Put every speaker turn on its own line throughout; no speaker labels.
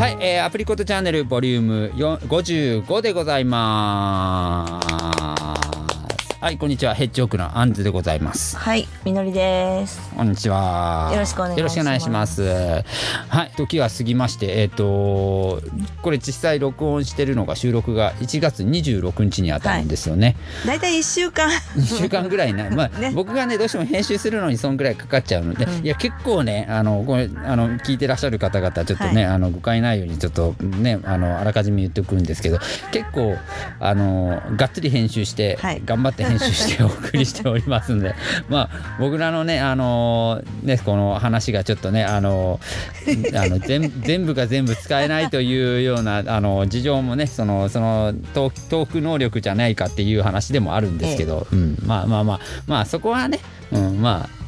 はい、えー、アプリコットチャンネルボリューム4 55でございます。はい、こんにちは。ヘッジオークのアンズでございます。
はい、みのりです。
こんにちは。
よろしくお願いします
よろしくお願いします。はい、時が過ぎまして、えっ、と、これ実際録音してるのが収録が1月26日にあたるんですよね。
だいたい一週間。
1週間ぐらいな、まあ、
ね
僕がねどうしても編集するのにそんぐらいかかっちゃうので、
うん
いや結構ねあのこれあの聞いてらっしゃる方々ちょっとね、あの誤解ないようにちょっとねあのあらかじめ言っておくんですけど結構あのがっつり編集して、
はい
頑張って編集してお送りしておりますんで。まあ僕らのねあのねこの話がちょっとねあのあの全全部が全部使えないというようなあの事情もねそのそのトーク能力じゃないかっていう話でもあるんですけど、うん、まあまあまあまあそこはね、うん、まあうん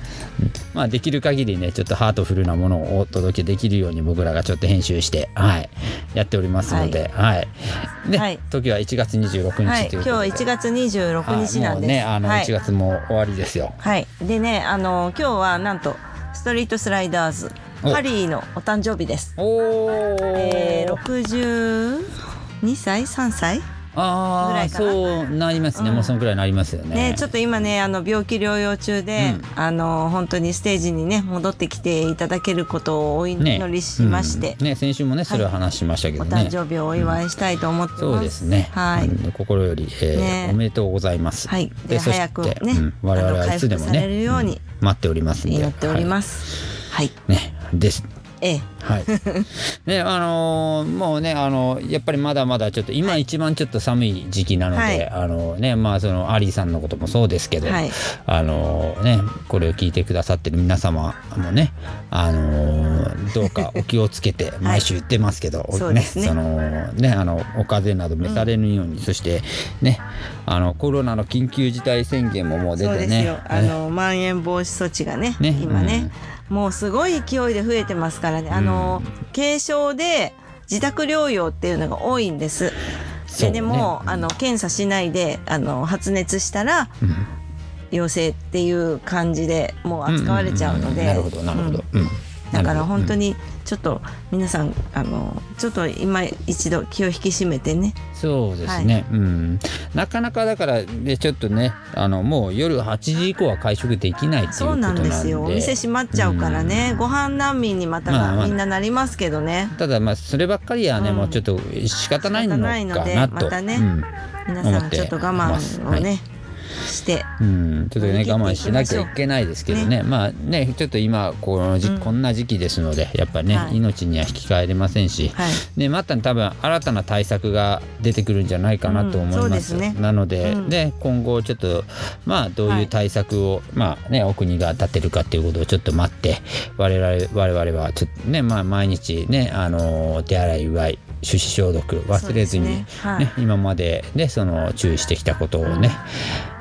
まあできる限りねちょっとハートフルなものをお届けできるように僕らがちょっと編集してはい。やっておりますのではい、で、
はい。
時は1月26日ということで、
はい、今日1月26日なんです。
ねあの
はい。
1月も終わりですよ、
はい、でね、あの今日はなんとストリートスライダーズ
お。
ハリーのお誕生日です。
おお
えー、62歳？3歳？
ああそうなりますね、
うん。
もうそのくらいになりますよね。
ね、ちょっと今ねあの病気療養中で、
うん。
あの本当にステージにね戻ってきていただけることをお祈りしまして、
うん。ね先週もねそれは話しましたけ
お
どね、
誕生日をお祝いしたいと思ってます。
そうですね、
はい。
うん心より、えー
ね。
おめでとうございます。
はい。で早くね
うん。我々はいつでも
あの回復される
ね、
ように
うん。待っておりますんで。
祈っており
は
ます。はい。
い。ね、です。
ええ。
はい。ね、あのーもうね、あのやっぱりまだまだちょっと今一番ちょっと寒い時期なので、
はい。
あのね、まあそのアリーさんのこともそうですけど、
はい。
あのね、これを聞いてくださってる皆様もね、あのどうかお気をつけて 毎週言ってますけど、
そうですね。
そのね、あのお風邪など召されぬように、そしてね、あのコロナの緊急事態宣言ももう出てね
そうですよ。、あのまん延防止措置がね
ね。
今ね、もうすごい勢いで増えてますからね。あの、軽症で自宅療養っていうのが多いんです。ででも、あの検査しないであの発熱したら
うん。
陽性っていう感じでもう扱われちゃうので、
なるほどなるほど、うん。
だから本当
に、
にちょっと皆さんあのちょっと今一度気を引き締めてね。
そうですね、うん。なかなかだからねちょっとねあのもう夜8時以降は会食できないっていうこと
そう
なで
なんんですよ。お店閉まっちゃうからね、ご飯難民にまた
まあまあ。
みんななりますけどね。
ただまあそればっかりはね、
うん。
もうちょっと仕方ないのか
ないので
なと
またね。
うん。
皆さんちょっと我慢を
は
ね、して。
うん、ちょっとね我慢しなきゃいけないですけどね。まあねちょっと今このじ、
うん。
こんな時期ですのでやっぱね、
はい。
命には引き換えれませんし、
はい。
ね、また多分新たな対策が出てくるんじゃないかなと思います。
うんすね。
なので、
うん。
ね今後ちょっとまあどういう対策を、まあねお国が立てるかっていうことをちょっと待って我々我々はちょっとねまあ毎日ねあの手洗いうがい手指消毒忘れずに、ね
ねはい
今までねその注意してきたことをね、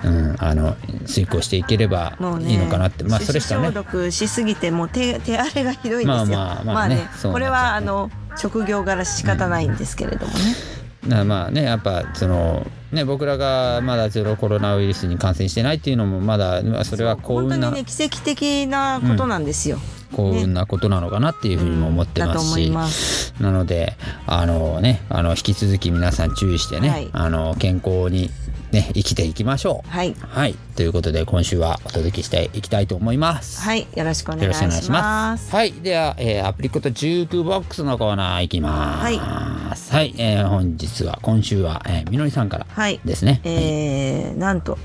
うんあの遂行していければいいのかなって、まあそれしかね
手指消毒しすぎてもう手手荒れがひどいんですよ。
まあまあまあねそう
これはあの職業柄仕方ないんですけれどもね。
なまあねやっぱそのね僕らがまだゼロコロナウイルスに感染してないっていうのもまだまあそれは幸運な、
本当にね奇跡的なことなんですよ。
幸運なことなのかなっていうふうにも思ってますし、
だと思います。
なのであのねあの引き続き皆さん注意してね、
はい
あの健康にね生きていきましょう。
はい
はいということで今週はお届けしていきたいと思います。
はいよろしくお願
よ
いし
ろしくお願いしま。
ますす。
はい、では、えーアプリコットジュークボックスのコーナーいきます。はい、えー本日は今週は、えーみのりさんから
はい。
ですね。
えー、なんと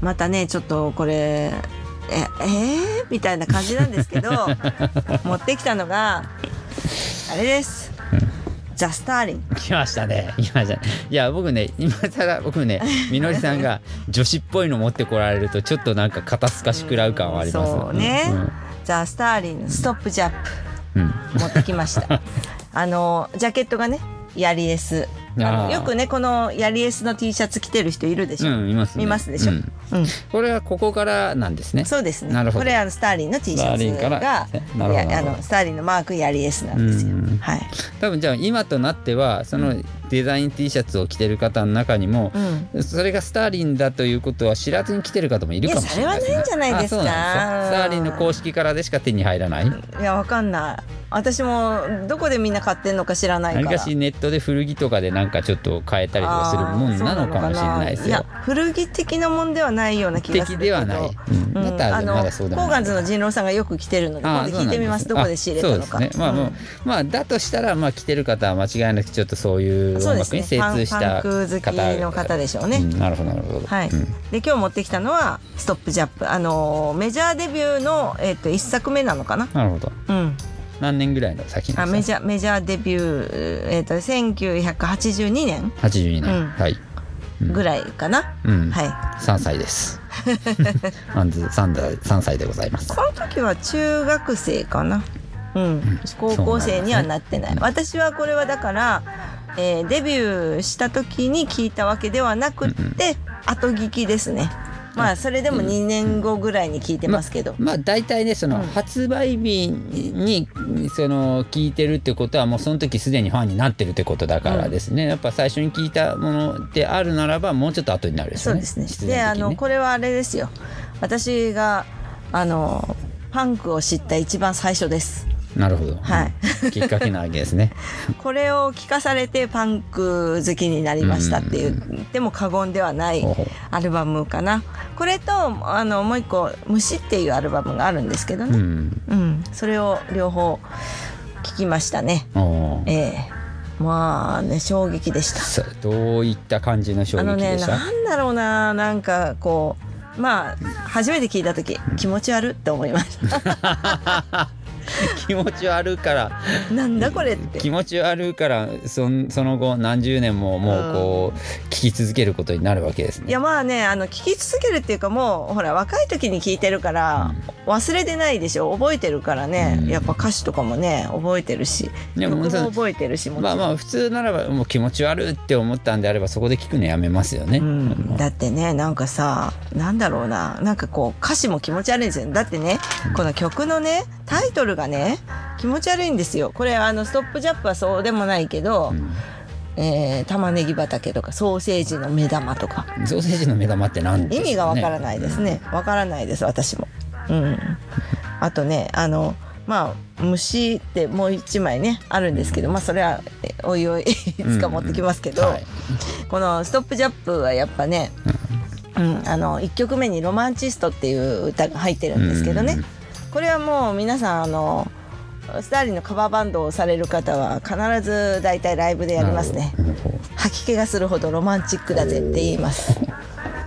またねちょっとこれええー、みたいな感じなんですけど 持ってきたのがあれです。ザ・スターリン。
来ましたね。来ましたね。いや、僕ね、今更僕ね、みのりさんが女子っぽいの持ってこられると、ちょっとなんか肩透かし食らう感はあります。
そうね。ザ・スターリンのストップジャップ
うん。うん。
持ってきました。あのジャケットがねヤリエス。よくねこのヤリエスの T シャツ着てる人いるでしょ。
うん、います、ね。
見ますでしょ。
うん。
うん。
これはここからなんですね。
そうですね。
なるほど。
これあのスターリンの T シャツが
なるほど
いやあのスターリンのマークやり S なんですよ。
うん。
はい。
多分じゃあ今となってはそのデザイン T シャツを着てる方の中にも、
うん。
それがスターリンだということは知らずに来てる方もいるかもしれないね。
いやそれはないんじゃないですか。
スターリンの公式からでしか手に入らない。
いやわかんない私もどこでみんな買ってんのか知らないから。
何かしネットで古着とかでなんかちょっと変えたりとかするもんなのかもしれないですよ。
い。や。古着的なもんではないような気がするけど。
的ではない。うん。
うん
だった
あの
らまだそうでもない
コーガンズの人狼さんがよく着てるので今度聞いてみます。どこで仕入れたのか。
あそうですね。まあもう、
うん。
まあだとしたらまあ着てる方は間違いなくちょっとそういう
そうです
音楽に精通した
パンク好きの方でしょうね、
うんなるほどなるほど。
はい、
うん。
で今日持ってきたのは「ストップジャップ」あのーメジャーデビューの、えっと1作目なのかな。
なるほど。
うん
何年ぐらいの先
あメ
ャ
ジャーメジャーデビュー、えっと1982年
？82年、
うん。
はい。
ぐらいかな、
うん。
はい。
3歳です。アンズ3歳 ,3 歳でございます。
この時は中学生かな？うん。高校生にはなってない、私はこれはだから、えーデビューした時に聞いたわけではなくって、後聞きですねまあそれでも2年後ぐらいに聞いてますけど、
まあ大体ねその
うん。
発売日にその聞いてるってことはもうその時すでにファンになってるってことだからですね、やっぱ最初に聞いたものであるならばもうちょっと後になるでね。
そうですね。
必
であのこれはあれですよ。私があのパンクを知った一番最初です
なるほど、
はい。
きっかけなわけですね。
これを聞かされてパンク好きになりましたって言っても過言ではないアルバムかな。これとあのもう一個「虫」っていうアルバムがあるんですけどね、
うん。
うん。それを両方聞きましたね。ええ。まあね衝撃でした。
さどういった感じの衝
あのね
撃でした、
なんだろうななんかこうまあ初めて聞いた時気持ち悪って思いました
気持ち悪いから。
なんだこれって。
気持ち悪いからそんその後何十年ももうこう聞き続けることになるわけですね。
いやまあねあの聞き続けるっていうかもうほら若い時に聞いてるから忘れてないでしょ？覚えてるからね、
うん。
やっぱ歌詞とかもね覚えてるし。
でも
曲も覚えてるしも
まあまあ普通ならばもう気持ち悪いって思ったんであればそこで聞くのやめますよね。
うん、だってねなんかさなんだろうな。なんかこう歌詞も気持ち悪いんですよだってねこの曲のねタイトルがね気持ち悪いんですよ。これあのストップジャップはそうでもないけど、
うん。
えー玉ねぎ畑とかソーセージの目玉とか。
ソーセージの目玉って何ね、
意味がわからないですね。わからないです私も。うん。あとねあのまあ虫ってもう一枚ねあるんですけどまあそれはえおいおいいつか持ってきますけど、
はい。
この「ストップジャップはやっぱね、うん、あの1曲目に「ロマンチスト」っていう歌が入ってるんですけどね、
うん
これはもう皆さんあのスターリンのカバーバンドをされる方は必ず大体ライブでやりますね。吐き気がするほどロマンチックだぜって言います。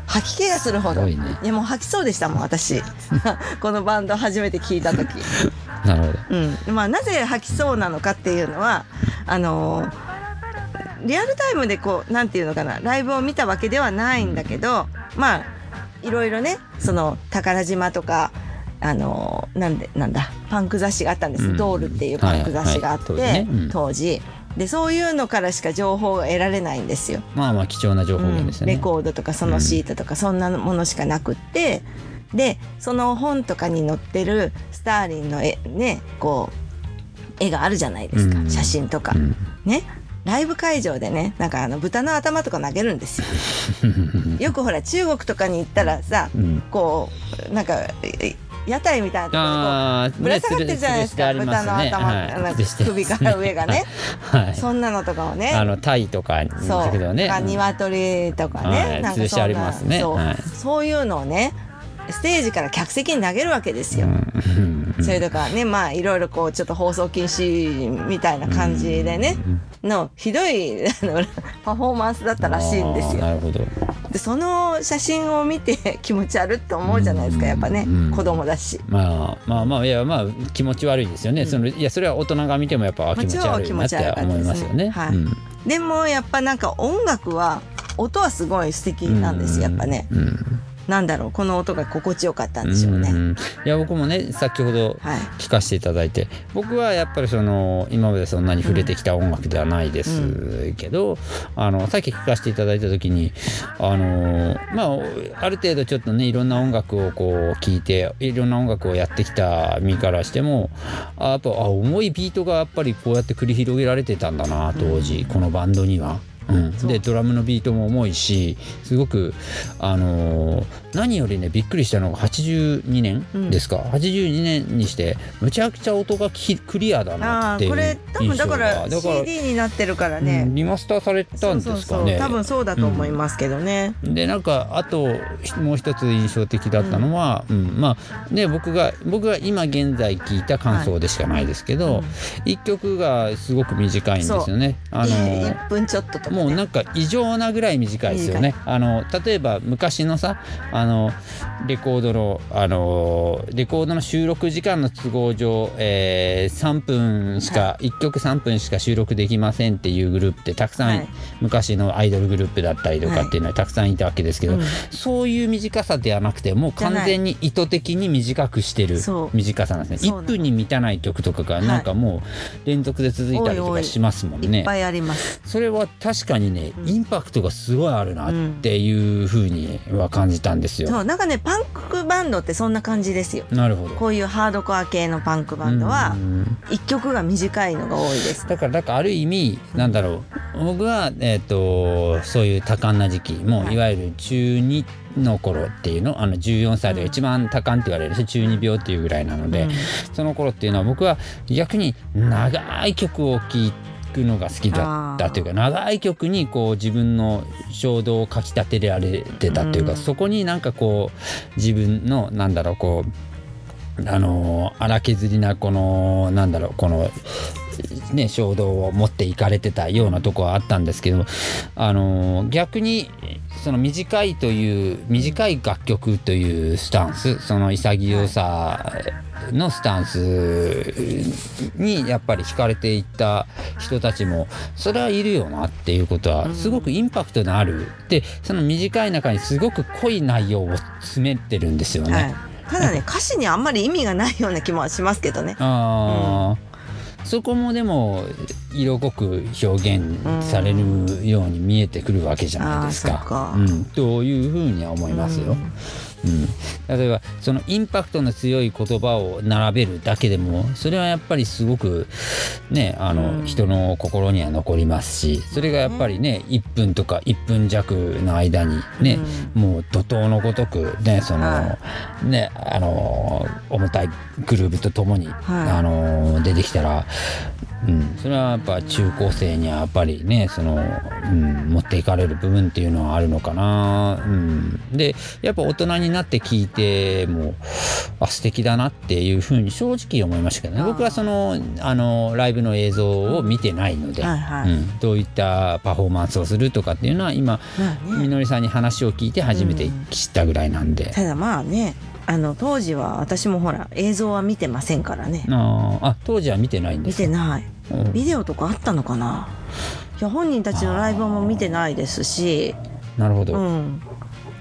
吐き気がするほど。
いね。
やもう吐きそうでしたもん私。このバンド初めて聞いた時。
なるほど。
うん。まあ、なぜ吐きそうなのかっていうのはあのリアルタイムでこうなんていうのかな。ライブを見たわけではないんだけどまあいろいろねその宝島とかあのなんでなんだパンク雑誌があったんです、
うん。
ドールっていうパンク雑誌があって、
はいはい当時ね。うん。
当時。でそういうのからしか情報が得られないんですよ。
まあまあ貴重な情報源ですよね。
レコードとかそのシートとかそんなものしかなくって、でその本とかに載ってるスターリンの絵ねこう絵があるじゃないですか、
うん。
写真とか、
うん。
ね。ライブ会場でねなんかあの豚の頭とか投げるんですよ。よくほら中国とかに行ったらさ、
うん。
こうなんかえ屋台みたいなところでぶら下がってるじゃないですか、
ね。
豚の頭、
はい。
首から上がね。
はい。
そんなのとかをね。
あのタイとか
そう。
ね。
鶏とかね、
はい。
なんかそう,、
はい。
そういうのをねステージから客席に投げるわけですよ。
うん
それとかねまあいろいろこうちょっと放送禁止みたいな感じでね、のひどい あのパフォーマンスだったらしいんですよ。
なるほど。
でその写真を見て 気持ち悪って思うじゃないですかやっぱね、
うん
子供だし。
まあまあまあいやまあ気持ち悪いですよね。そのいやそれは大人が見てもやっぱあ気持ち悪いなって思いますよね。
はい
うん
でもやっぱなんか音楽は音はすごい素敵なんですよやっぱね。
うん
なんだろうこの音が心地よかったんでしょうね。
んいや僕もね先ほど
はい
聞かせていただいて僕はやっぱりその今までそんなに触れてきた音楽ではないですけど、あのさっき聞かせていただいた時にあのまあある程度ちょっとねいろんな音楽をこう聴いていろんな音楽をやってきた身からしてもあやっぱあ重いビートがやっぱりこうやって繰り広げられてたんだな当時、このバンドには。でドラムのビートも重いしすごくあのー何よりねびっくりしたのが82年
うん。
ですか、82年にしてむちゃくちゃ音がきクリアだなっていう
ああこれ多分
印象
だから CD になってるから
う
ね。
んリマスターされたんですかね。
多分そうだと思いますけどね。
でなんかあともう一つ印象的だったのは、うん。まあね僕が僕が今現在聞いた感想でしかないですけど、一曲がすごく短いんですよね。あの
1分ちょっとと。
もうなんか異常なぐらい短いですよね。あの例えば昔のさあのレコードのあのレコードの収録時間の都合上、えー3分しか、1曲3分しか収録できませんっていうグループってたくさん、
はい。
昔のアイドルグループだったりとかっていうのはたくさんいたわけですけど、
うん。
そういう短さではなくてもう完全に意図的に短くしてる短さなんですね。1
そうなん
分に満たない曲とかがなんかもう連続で続いたりとかしますもんね。
いっぱいあります。
それは確かにね、
うん
インパクトがすごいあるなっていうふうには感じたんですよ。
そうなんかねパンクバンドってそんな感じですよ。
なるほど。
こういうハードコア系のパンクバンドは
うん
一曲が短いのが多いです。
だからなんかある意味なんだろう僕は、えー、とそういう多感な時期もういわゆる中2の頃っていうのあの14歳で一番多感って言われるし中二病っていうぐらいなので、
うん
その頃っていうのは僕は逆に長い曲を聴くのが好きだったというか長い曲にこう自分の衝動をかきたてられてたというか、
うん。
そこになんかこう自分のなんだろうこうあの荒削りなこのなんだろうこのね衝動を持っていかれてたようなとこはあったんですけどあの逆にその短いという短い楽曲というスタンスその潔さのスタンスにやっぱり惹かれていった人たちもそれはいるよなっていうことはすごくインパクトのあるでその短い中にすごく濃い内容を詰めてるんですよね。
はい。ただね歌詞にあんまり意味がないような気もしますけどね。
あーそこもでも色濃く表現されるように見えてくるわけじゃないですかうん、というふうには思いますよ。うん例えばそのインパクトの強い言葉を並べるだけでもそれはやっぱりすごくねあの、
うん。
人の心には残りますしそれがやっぱりね1分とか1分弱の間にね、もう怒涛のごとくねその、
は
ねあの重たいグルーブとともに、
はい。
あの出てきたら、うん、それはやっぱ中高生にはやっぱりねその、うん、持っていかれる部分っていうのはあるのかな、うん、でやっぱ大人になって聞いてもあ素敵だなっていうふうに正直思いましたけどね。僕はそのあのライブの映像を見てないので、
はいはい。
うん、どういったパフォーマンスをするとかっていうのは今
まあね。
みのりさんに話を聞いて初めて知ったぐらいなんで。
ただまあねあの当時は私もほら映像は見てませんからね。
あー。あ当時は見てないんで
見
すか？
てない。
うん。
ビデオとかあったのかな？いや本人たちのライブも見てないですし。
なるほど、
うん。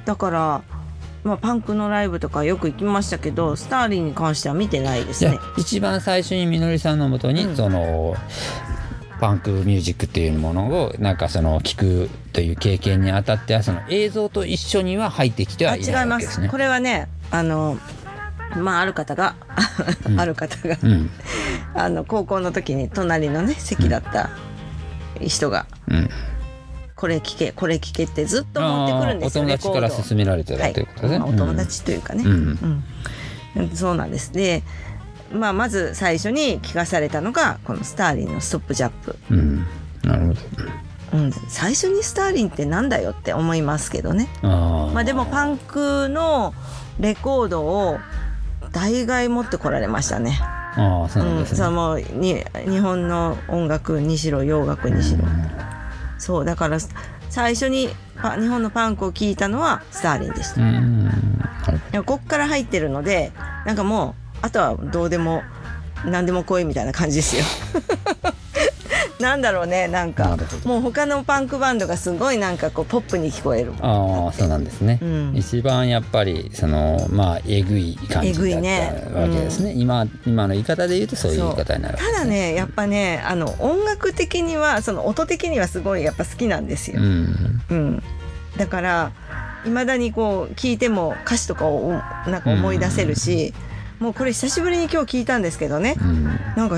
だからまあパンクのライブとかよく行きましたけどスターリンに関しては見てないですね。
あ一番最初にみのりさんのもとに、
うん。
そのパンクミュージックっていうものをなんかその聞くという経験にあたってはその映像と一緒には入ってきてはいない
あ違いま
わけです。すね。
これはねあのまあある方がある方が
うん。
あの高校の時に隣のね席だった人が
うん、「
これ聞けこれ聞け」ってずっと持ってくるんですよ
お友達から勧められてた
はい
とい。うことですね。
まあお友達というかね、
うん。
うん。そうなんです。で、まあ、まず最初に聞かされたのがこのスターリンの「ストップジャップ。
うん、うんなるほど。」
うん、最初にスターリンってなんだよって思いますけどね。
あー。
まあでもパンクのレコードを大概持ってこられましたね。
あーそうなん
うん、
ですね。
そのもうに日本の音楽にしろ洋楽にしろ、そうだから最初にパ日本のパンクを聴いたのはスターリンでした。でもこっから入ってるのでなんかもうあとはどうでも何でも来いみたいな感じですよ。なんだろうねなんか。もう他のパンクバンドがすごいなんかこうポップに聞こえる
ああそうなんですね、
うん。
一番やっぱりそのまあえぐい感じだっ
ね
たわけですね。今今の言い方で言うとそういう言い方になるわけ
ただねやっぱねあの音楽的にはその音的にはすごいやっぱ好きなんですよ、
うん。
うん、だからいまだにこう聞いても歌詞とかをなんか思い出せるし、もうこれ久しぶりに今日聞いたんですけどね。
うん。
なんか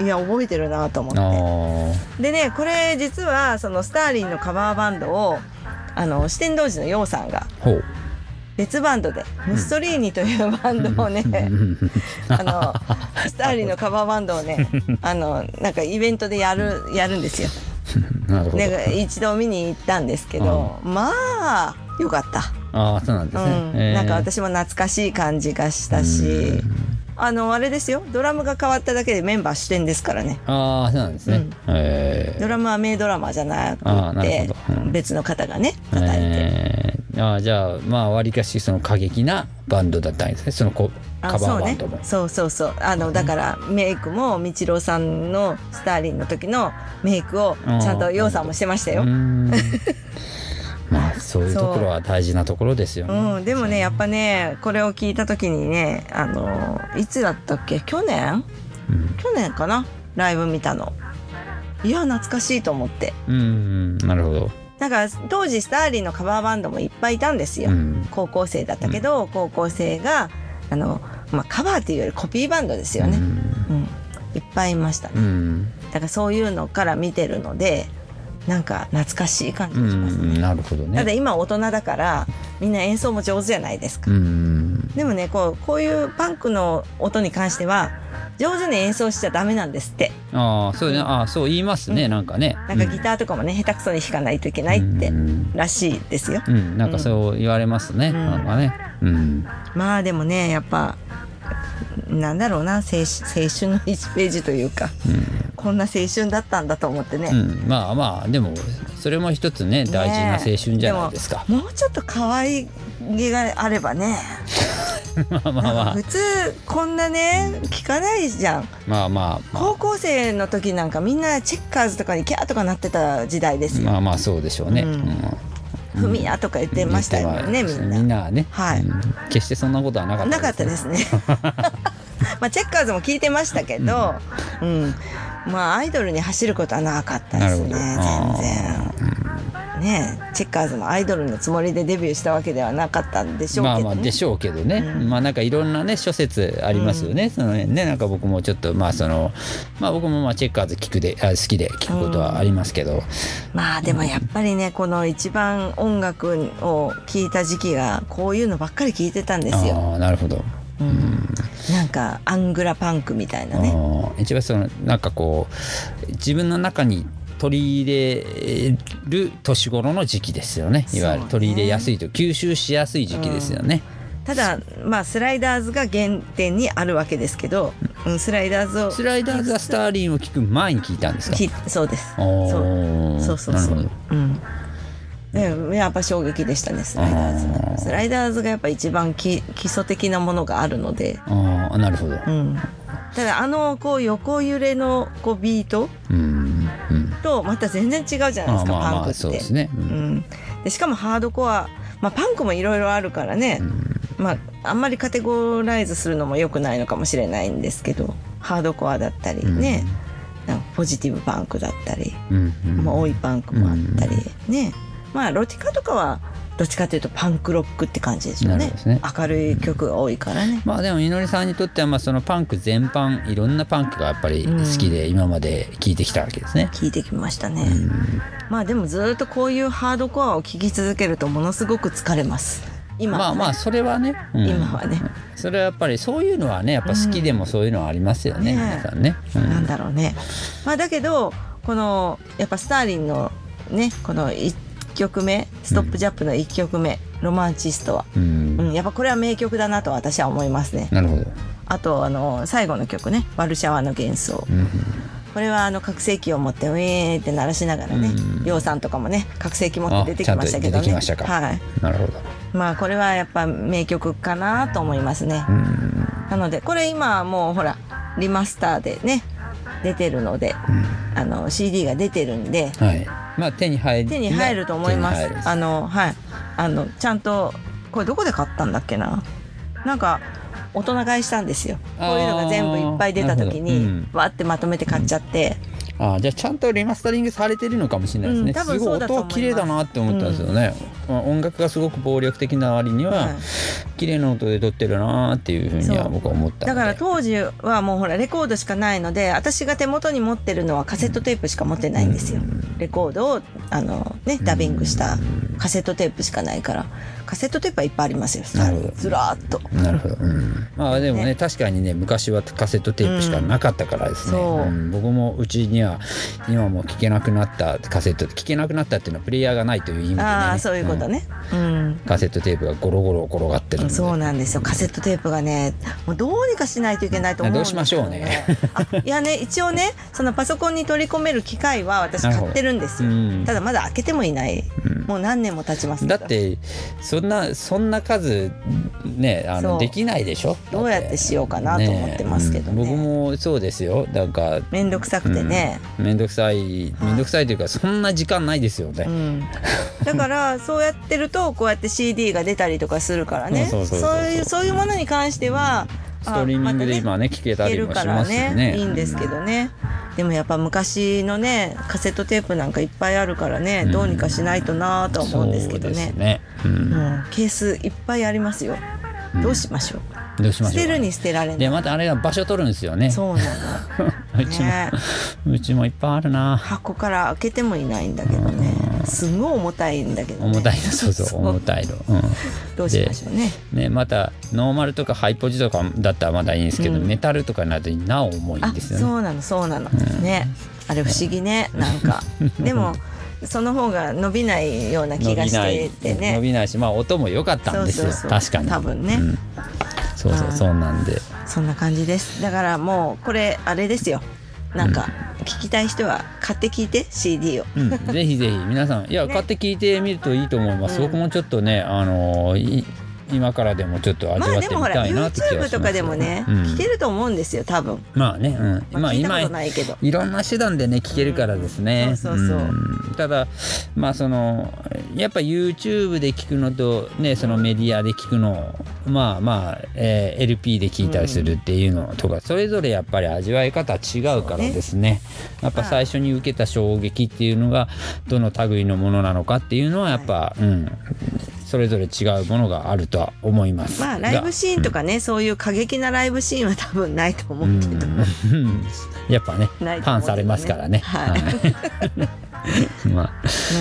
いや覚えてるなと思
あ
って。でねこれ実はそのスターリンのカバーバンドをあの四天王寺のヨウさんが別バンドでムッソリーニというバンドをね、あのスターリンのカバーバンドをね あのなんかイベントでやるやるんですよ。
なるほど、
で一度見に行ったんですけど、まあよかった。
ああそうなんですね、
うん。
えー
なんか私も懐かしい感じがしたし、あのあれですよ。ドラムが変わっただけでメンバー主典ですからね。
ああそうなんですね、
うん。
え。ー
ドラムは名ドラマーじゃなくて
うん。
別の方がね叩いて、
えー、あーじゃあまあわりかしその過激なバンドだったんですね。そのこカバーバンドも、
そうそうそう。あのだからメイクもみちろうさんのスターリンの時のメイクをちゃんとようさんもしてましたよ
まあそういうところは大事なところですよね、
う。ん、でもねやっぱねこれを聞いた時にねあのいつだったっけ？去年？
うん。
去年かな？ライブ見たの。いや懐かしいと思って。
うんなるほど、
なんか当時スターリンのカバーバンドもいっぱいいたんですよ、
うん。
高校生だったけど、高校生があの、まあ、カバーっていうよりコピーバンドですよね、うん。いっぱいいましたね。
うんうん。
だからそういうのから見てるのでなんか懐かしい感じ
う
がしますね、
んなるほどね。
ただ今大人だからみんな演奏も上手じゃないですか、
うん。
でもねこうこういうパンクの音に関しては上手に演奏しちゃダメなんですって。
ああそうね。ああそう言いますね、なんかね。
なんかギターとかもね、下手くそに弾かないといけないって、
うん。
らしいですよ。
うん、なんかそう言われますね、
ん。
なんかね。うん。
まあでもねやっぱなんだろうな青春青春の1ページというか、こんな青春だったんだと思ってね、
うん、まあまあでもそれも一つね大事な青春じゃないですか。
もうちょっと可愛げがあればね。
まあまあまあ。
普通こんなね聞かないじゃん。
まあまあ。ま
高校生の時なんかみんなチェッカーズとかにキャーとかなってた時代ですよ、
あまあまあそうでしょうね。
うん。
うん。
フミヤとか言ってましたよね。みん。な
みんなはね、
はい。
うん。決してそんなことはなかった
なかったですね。まあチェッカーズも聞いてましたけど、うんまあアイドルに走ることはなかったですね全然。ねチェッカーズもアイドルのつもりでデビューしたわけではなかったんでしょうけど、ね、
まあまあでしょうけどね、
うん。
まあなんかいろんなね諸説ありますよね、その辺ねなんか僕もちょっとまあそのまあ僕もまあチェッカーズ聞くであ好きで聞くことはありますけど、
まあでもやっぱりねこの一番音楽を聴いた時期がこういうのばっかり聴いてたんですよ、
ああなるほど。
うん、なんかアングラパンクみたいなね。
一番そのなんかこう自分の中に取り入れる年頃の時期ですよね。いわゆる取り入れやすいと吸収しやすい時期ですよね。
ただまあスライダーズが原点にあるわけですけど、うん、スライダーズを
スライダーズはスターリンを聞く前に聞いたんですか？
きそうです。う
ー。
そう。そうそううんでやっぱ衝撃でしたねスライダーズ。スライダーズがやっぱ一番き基礎的なものがあるので、
あーなるほど。
うん、ただあのこう横揺れのこうビート。
うん。うん。
とまた全然違うじゃないですか、パンクって。
そうですね。う
うん。ん、でしかもハードコア、まあ、パンクもいろいろあるからね、まあ、あんまりカテゴライズするのも良くないのかもしれないんですけど。ハードコアだったりね、ポジティブパンクだったり、
うん。うん。
まあ、多いパンクもあったり、ねまあロティカとかはどっちかというとパンクロックって感じでしょうね
ね。
明るい曲が多いからね。
まあでもみのりさんにとってはまあそのパンク全般いろんなパンクがやっぱり好きで今まで聴いてきたわけですね。
聞いてきましたね、まあでもずっとこういうハードコアを聴き続けるとものすごく疲れます。今はね、
まあまあそれはね、うん。
今はね。
それはやっぱりそういうのはねやっぱ好きでもそういうのはありますよね、
ね
皆さんね。うん。
なんだろうね。まあだけどこのやっぱスターリンのねこの1曲目ストップジャップの1曲目、ロマンチストは、
うん。
うん、やっぱこれは名曲だなと私は思いますね。
なるほど。
あとあの最後の曲ね「ワルシャワの幻想」
うん。
これはあの拡声器を持ってウィーンって鳴らしながらね
うん。
楊、さんとかもね拡声器持って出てきましたけどね。
ましたか。
はい。
なるほど。
まあこれはやっぱ名曲かなと思いますね。
うん。
なのでこれ今もうほらリマスターでね出てるので、あの CD が出てるんで
はい。まあ手に入る
手に入ると思います。あのはい。あのちゃんとこれどこで買ったんだっけな？なんか大人買いしたんですよ。こういうのが全部いっぱい出た時に
ほど。うん。
ってまとめて買っちゃって、
あじゃあちゃんとリマスタリングされてるのかもしれないですね、
うん多分
すごい
そうだと思います。
音は綺麗だなって思ったんですよね、まあ音楽がすごく暴力的な割には、
はい。
綺麗な音で撮ってるなっていうふうには僕は思った
だから当時はもうほらレコードしかないので私が手元に持ってるのはカセットテープしか持ってないんですよ。レコードをあの、ね、ダビングしたカセットテープしかないからカセットテープはいっぱいありますよ。
なるほど。
ずらーっと。
なるほど、うん、まあでもね
ね
確かにね昔はカセットテープしかなかったからですね、
うん。そう。ん。
僕もうちには今も聴けなくなったカセット聴けなくなったっていうのはプレイヤーがないという意味でね。
ああそういうことね。うん。
うん。カセットテープがゴロゴロ転がってる
そうなんですよ。カセットテープがねもうどうにかしないといけないと思うんですよ、
どうしましょうね。
あいやね一応ねそのパソコンに取り込める機械は私買ってるんですよ、
うん。
ただまだ開けてもいない、もう何年も経ちます
だってそんなそんな数ねあ
そう。
のできないでしょ？
どうやってしようかなと思ってますけどね。
うん。僕もそうですよ。なんか
めんどくさくてね、
めん。どくさいめんどくさいというかそんな時間ないですよね、
うん、だから そうやってるとこうやって CD が出たりとかするからね。
そうそうそうそう
いうそういうものに関しては
ストリーミングで
あ
今ね聞けたりもしますね。
ね。いいんですけどね、でもやっぱ昔のねカセットテープなんかいっぱいあるからね、どうにかしないとなとは思うんですけどね。
ね、うん。
もうケースいっぱいありますよ。どうしましょう、
どうしましょうか？
捨てるに捨てられない。
でまたあれが場所取るんですよね。
そうなの。
うちも、
ね。
うちもいっぱいあるな。
箱から開けてもいないんだけどねすごい重たいんだけど、ね、
重たいのそうそう重たいの、うん、
どうしましょうね。
ねまたノーマルとかハイポジとかだったらまだいいんですけど、
うん。
メタルとかになるとなお重いん
あ
ですよね。
そうなのそうなの、ね。あれ不思議ねなんか。でもその方が伸びないような気がしてて
伸
ね
びないしまあ音も良かったんですよ。
そうそうそう。
確かに。
多分ね。
うん。そうそう
はい
そうなんで。
そんな感じです。だからもうこれあれですよなんか聞きたい人は買って聞いて CD を。
うん、ぜひぜひ皆さん。いや、
ね。
買って聞いてみるといいと思います、
うん。
僕もちょっとねあのい今からでもちょっと味
まあ
わってみたいなって気がします。
YouTube とかでもね、
うん。
聞けると思うんですよ多分、
まあね、うん、まあ今
いたことないけど。
いろんな手段でね聞けるからですね、
うんそうそうそう。ん。
ただまあそのやっぱ YouTube で聞くのとねそのメディアで聞くのまあまあ、えー LP で聞いたりするっていうのとか、それぞれやっぱり味わい方違うからですね。やっぱ最初に受けた衝撃っていうのがどの類のものなのかっていうのはやっぱ、うん。それぞれ違うものがあるとは思います。
まあライブシーンとかね、そういう過激なライブシーンは多分ないと思うけど、
うん。やっぱね
ね。
パンされますからね。
はい。
ま
まあ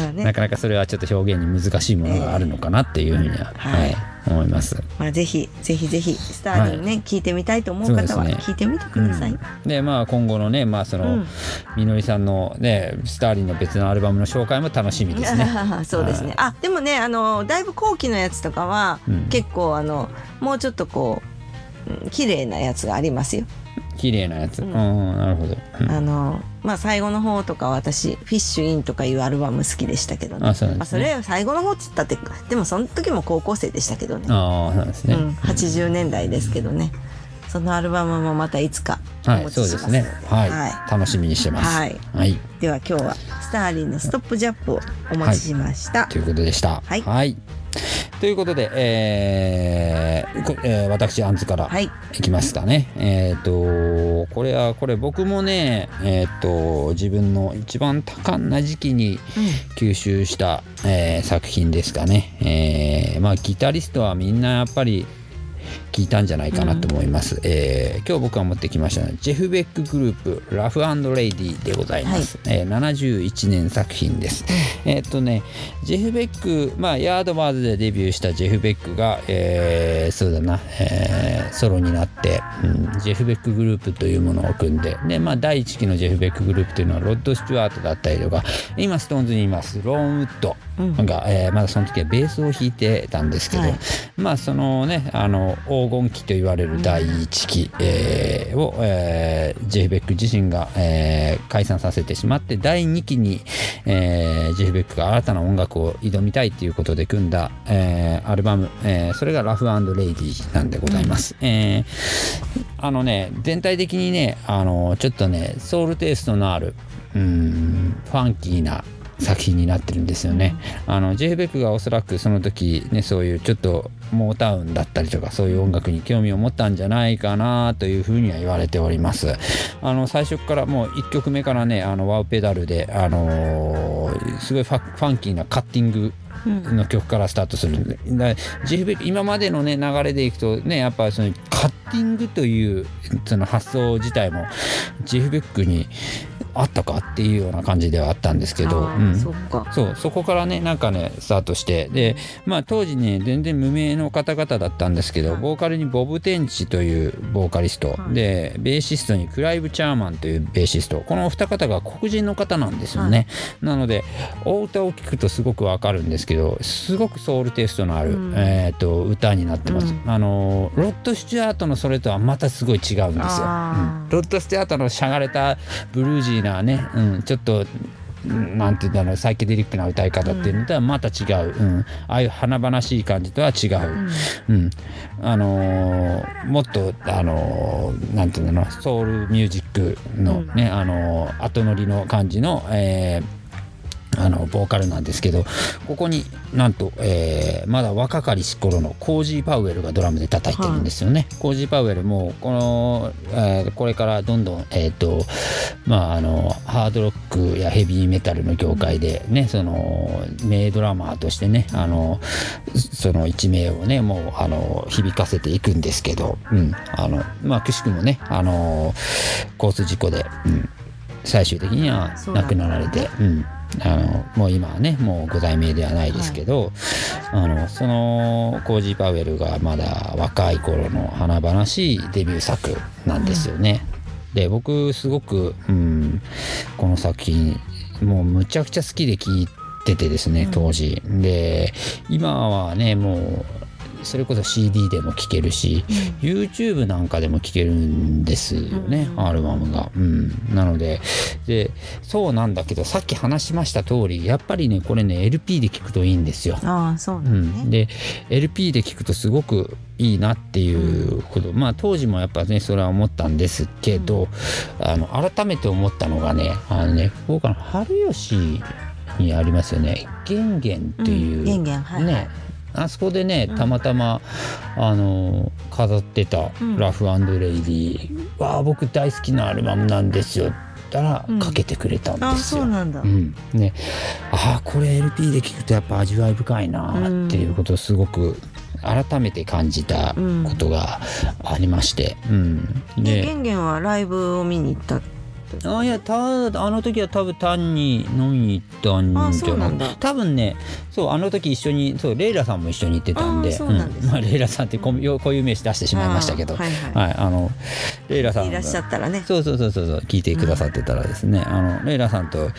あ、
ね。
なかなかそれはちょっと表現に難しいものがあるのかなっていうふうには、
はい。
はい思います。
まあぜひぜひぜひスターリンね、聞いてみたいと思う方は聞いてみてください、
でまあ今後のねまあその、
うん。
みのりさんのねスターリンの別のアルバムの紹介も楽しみですね。
そうですね。あ、でもね、あのだいぶ後期のやつとかは、
うん。
結構あのもうちょっとこううん綺麗なやつがありますよ。
綺麗なやつ。う、
うんん
なるほど。うん
あのまあ最後の方とか私フィッシュインとかいうアルバム好きでしたけどね。
あそうなん
まあそれ最後の方っつったってでもその時も高校生でしたけどね。
ああそうですね。
うん、80年代ですけどね。そのアルバムもまたいつかお
はいそうですね。はい、
は
楽しみにしてます。
はい
はい
では今日はスターリンのストップジャップをお持ちしました。
ということでした。
はい
ということで、えーこえー私アンズから
はい
いきますかね。えっ、とこれはこれ僕もねえっ、と自分の一番多感な時期に吸収した、えー作品ですかね。えーまあギタリストはみんなやっぱり聞いたんじゃないかなと思います、えー今日僕が持ってきましたのはジェフ・ベックグループ「ラフレイディ」でございます、えー71年作品です、えーっとねジェフ・ベックまあヤードバーズでデビューしたジェフ・ベックが、えーそうだな、えーソロになって、うんジェフ・ベックグループというものを組んでで、まあ、第1期のジェフ・ベックグループというのはロッド・スチュワートだったりとか今ストーンズにいますロン・ウッドが、えーまだその時はベースを弾いてたんですけど、
はい。
まあそのねあの黄金期と言われる第1期、えーを、えージェフ・ベック自身が、えー解散させてしまって第2期に、えージェフ・ベックが新たな音楽を挑みたいということで組んだ、えーアルバム、えーそれが「ラフレイディ」なんでございます。えーあのね全体的にねあのちょっとねソウルテイストのあるうんファンキーな作品になってるんですよね。あのジェフ・ベックがおそらくその時ねそういうちょっとモータウンだったりとかそういう音楽に興味を持ったんじゃないかなというふうには言われております。あの最初からもう1曲目からねあのワウペダルで、あのー、すごいファンキーなカッティングの曲からスタートするんで、だジェフベック今までのね流れでいくとねやっぱそのカッティングというその発想自体もジェフベックにあったかっていうような感じではあったんですけど、うん、そそうそこからねなんかねスタートしてでまあ当時ね全然無名の方々だったんですけど、ボーカルにボブ・テンチというボーカリスト、はい、でベーシストにクライブ・チャーマンというベーシストこのお二方が黒人の方なんですよね、はい、なのでお歌を聞くとすごくわかるんですけどすごくソウルテイストのある、うん、えーと、歌になってます、うん、あのロッド・スチュアートのそれとはまたすごい違うんですよ、うん、ロッド・スチュアートのしゃがれたブルージーなね、うん、ちょっとなんて言うんだろうサイケデリックな歌い方っていうのとはまた違う、うん、ああいう華々しい感じとは違う、うん、うん、あのー、もっとあのー、なんていうのソウルミュージックのね、うん、あのー、後乗りの感じの、えーあのボーカルなんですけどここになんと、えー、まだ若かりし頃のコージー・パウエルがドラムで叩いてるんですよね。はい、コージー・パウエルもこの、えー、これからどんどん、えーとまあ、あのハードロックやヘビーメタルの業界でね、その名ドラマーとしてねあのその一名をねもうあの響かせていくんですけど、うん。あのまあ、くしくもねあの交通事故で、うん、最終的には亡くなられて。うんあのもう今はねもうご在名ではないですけど、はい、あのそのコージー・パウエルがまだ若い頃の華々しいデビュー作なんですよね。うん、で僕すごく、うん、この作品もうむちゃくちゃ好きで聴いててですね当時。うん、で今はねもうそれこそ CD でも聴けるし、うん、YouTube なんかでも聴けるんですよね、うん、アルバムが。うん、なのででそうなんだけどさっき話しました通りやっぱりねこれね LP で聴くといいんですよ。
あそうね、うん、
で LP で聴くとすごくいいなっていうこと、まあ当時もやっぱねそれは思ったんですけど、あの改めて思ったのがねあのね僕は春吉にありますよね「玄玄」っていう、ね、あそこでねたまたま、うん、あの飾ってた「ラフレイディー」うん、僕大好きなアルバムなんですよ」たらかけてくれたんですよ。うん、あそうなんだ、うん。ね、あこれ LP で聞くとやっぱ味わい深いなっていうことをすごく改めて感じたことがありまして。うん、
で玄玄はライブを見に行った
あいやたあの時は多分単に飲みに行ったんじゃない？多分ねそうあの時一緒にそうレイラさんも一緒に行ってたんで。うんまあ、レイラさんってこういう名詞出してしまいましたけど、はい、はい。はい、あのレイラさん
いらっしゃったらね。
そうそうそうそう聞いてくださってたらですね、あのレイラさんと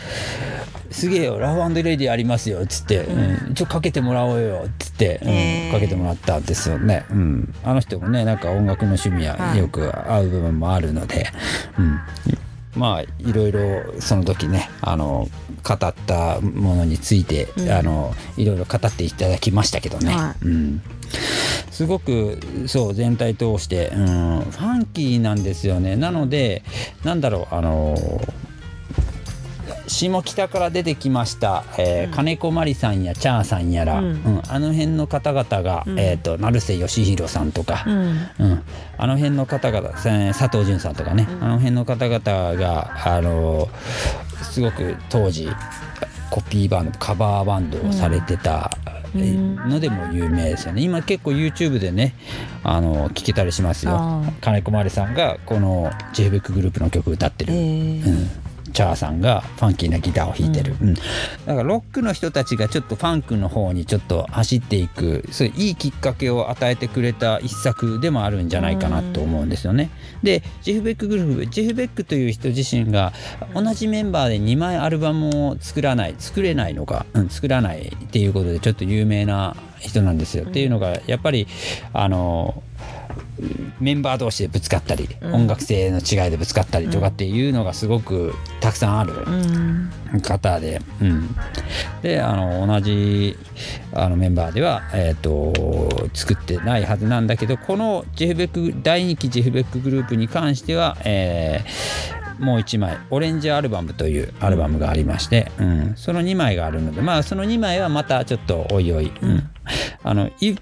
「すげえよラフレディありますよ」っつって「うん、ちょっとかけてもらおうよ」っつって、うん、かけてもらったんですよね、うん、あの人もねなんか音楽の趣味はよく合う部分もあるので、うん、まあいろいろその時ねあの語ったものについて、うん、あのいろいろ語っていただきましたけどね、はい、うん、すごくそう全体通して、うん、ファンキーなんですよね。なのでなんだろうあの下北から出てきました、えー、うん、金子真理さんやチャーさんやら、うん、うん、あの辺の方々が、うん、えーと、成瀬義弘さんとか、うん。あの辺の方々佐藤潤さんとかね、あの辺の方々が、あのー、すごく当時コピーバンドカバーバンドをされてた。のでも有名ですよね。今結構 YouTube でねあの聞けたりしますよ。金子まりさんがこの j ベックグループの曲歌ってる、うんチャーさんがファンキーなギターを弾いてる、うん、だからロックの人たちがちょっとファンクの方にちょっと走っていくそういいきっかけを与えてくれた一作でもあるんじゃないかなと思うんですよね。でジェフ・ベックグループジェフ・ベックという人自身が同じメンバーで2枚アルバムを作らない作れないのか、うん、作らないっていうことでちょっと有名な人なんですよ。っていうのがやっぱりあのメンバー同士でぶつかったり、うん、音楽性の違いでぶつかったりとかっていうのがすごくたくさんある方で、うん、であの同じあのメンバーでは、えーと、作ってないはずなんだけどこのジェフベック第2期ジェフベックグループに関しては、えーもう1枚「オレンジアルバム」というアルバムがありまして、うん、その2枚があるのでまあその2枚はまたちょっとおいおい、うん。あのい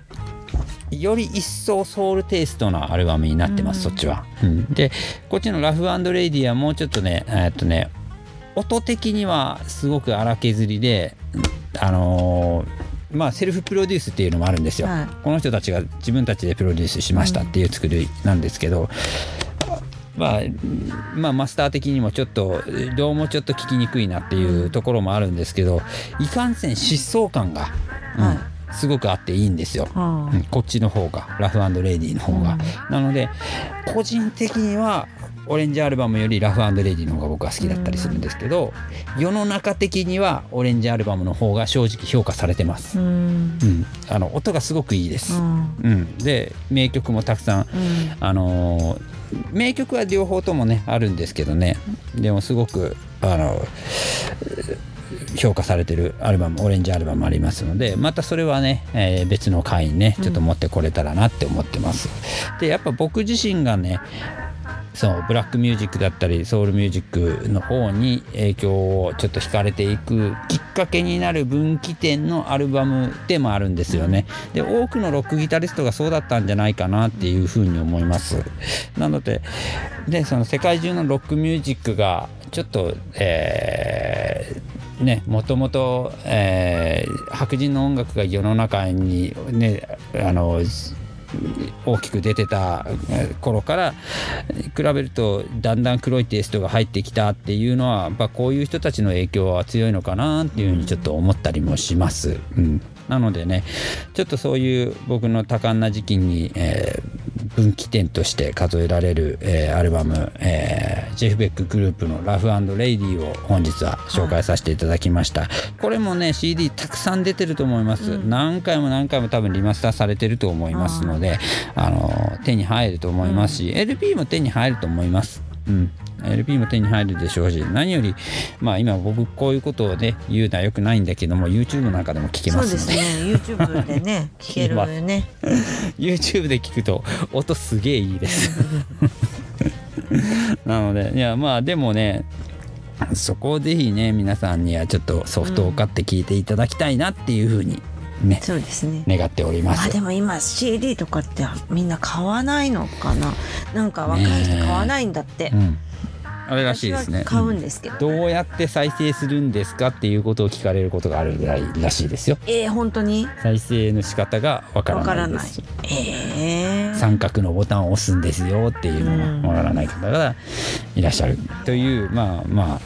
より一層ソウルテイストなアルバムになってます、そっちは。うん。でこっちの「ラフレイディ」はもうちょっとねえーっとね音的にはすごく荒削りであのーまあセルフプロデュースっていうのもあるんですよ、
はい。
この人たちが自分たちでプロデュースしましたっていう作りなんですけど、まあ、まあマスター的にもちょっとどうもちょっと聞きにくいなっていうところもあるんですけどいかんせん疾走感が、うん。
はい
すごくあっていいんですよ、
は
うん。こっちの方がラフレディの方が、なので個人的にはオレンジアルバムよりラフレディの方が僕は好きだったりするんですけど、世の中的にはオレンジアルバムの方が正直評価されてます、
うん。
うん、あの音がすごくいいです、
うん。
うん、で名曲もたくさん、あのー名曲は両方ともねあるんですけどね。でもすごくあの評価されてるアルバムオレンジアルバムありますのでまたそれはね、えー別の回にねちょっと持ってこれたらなって思ってます。でやっぱ僕自身がねそうブラックミュージックだったりソウルミュージックの方に影響をちょっと惹かれていくきっかけになる分岐点のアルバムでもあるんですよね。で多くのロックギタリストがそうだったんじゃないかなっていうふうに思います。なのででその世界中のロックミュージックがちょっと、えーね、もともと、えー白人の音楽が世の中にねあの大きく出てた頃から比べるとだんだん黒いテイストが入ってきたっていうのはやっぱこういう人たちの影響は強いのかなっていうふうにちょっと思ったりもします。うんなのでねちょっとそういう僕の多感な時期に、えー分岐点として数えられる、えーアルバム、えージェフ・ベックグループの「ラフレイディ」を本日は紹介させていただきました、これもね CD たくさん出てると思います、何回も何回も多分リマスターされてると思いますのであの手に入ると思いますし、LP も手に入ると思いますうん。LP も手に入るでしょうし何よりまあ今僕こういうことをね言うのはよくないんだけども YouTube なんかでも聞け
そう
ますので。
ですね。YouTube でね 聞けるね。
YouTube で聞くと音すげえいいです。なのでいやまあでもねそこをぜひね皆さんにはちょっとソフトを買って聞いていただきたいなっていうふうにね、
そうですね。
願っております。
あでも今 CD とかってみんな買わないのかな？なんか若い人買わないんだって、
うん。あれらしいですね。
買うんですけど、
どうやって再生するんですかっていうことを聞かれることがあるぐらいらしいですよ。
えー、本当に？
再生の仕方がわから
わからない。えー、
三角のボタンを押すんですよっていうのがわからない方がいらっしゃるというまあまあ
ね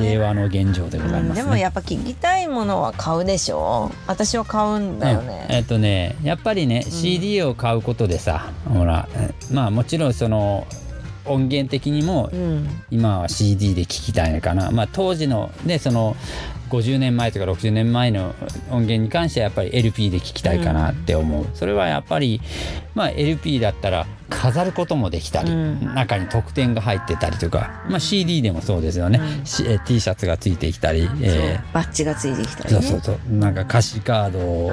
令和の現状でござい
うん、
ますね。
でもやっぱ聞きたいものは買うでしょ。私は買うんだよ
うん。
ね、
えっとねやっぱりね、CD を買うことでさほらえまあもちろんその音源的にも
うん。
今は CD で聴きたいのかな、まあ、当時のねその50年前とか60年前の音源に関してはやっぱり LP で聴きたいかなって思う、それはやっぱり、まあ、LP だったら飾ることもできたり、
うん。
中に特典が入ってたりとか、まあ、CD でもそうですよね、
うん。
T シャツがついてきたり、えー。
バッジがついてきたりね。
そうそうそう。なんか歌詞カード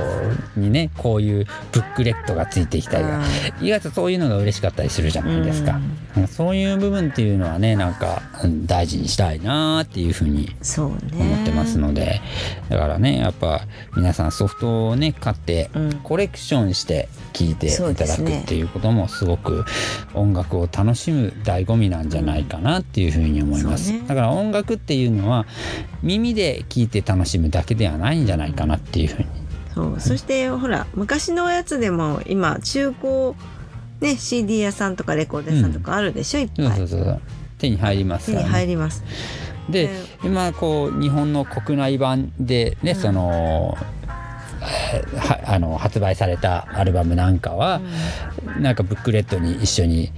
にねこういうブックレットがついてきたりが。意外とそういうのが嬉しかったりするじゃないですか,、そういう部分っていうのはねなんかうん大事にしたいなーっていうふうに
そうね。
思ってますので、だからねやっぱ皆さんソフトをね買って
うん。
コレクションして聴いていただくっていうこともすごく音楽を楽しむ醍醐味なんじゃないかなっていうふうに思います、だから音楽っていうのは耳で聴いて楽しむだけではないんじゃないかなっていうふうに。
そう。そしてほら昔のやつでも今中古ね CD 屋さんとかレコード屋さんとかあるでしょ、いっぱ
そう
い
そうそう。手に入ります
手に入ります
で
で
今こう日本の国内版でね、そのえーはあの発売されたアルバムなんかは、なんかブックレットに一緒に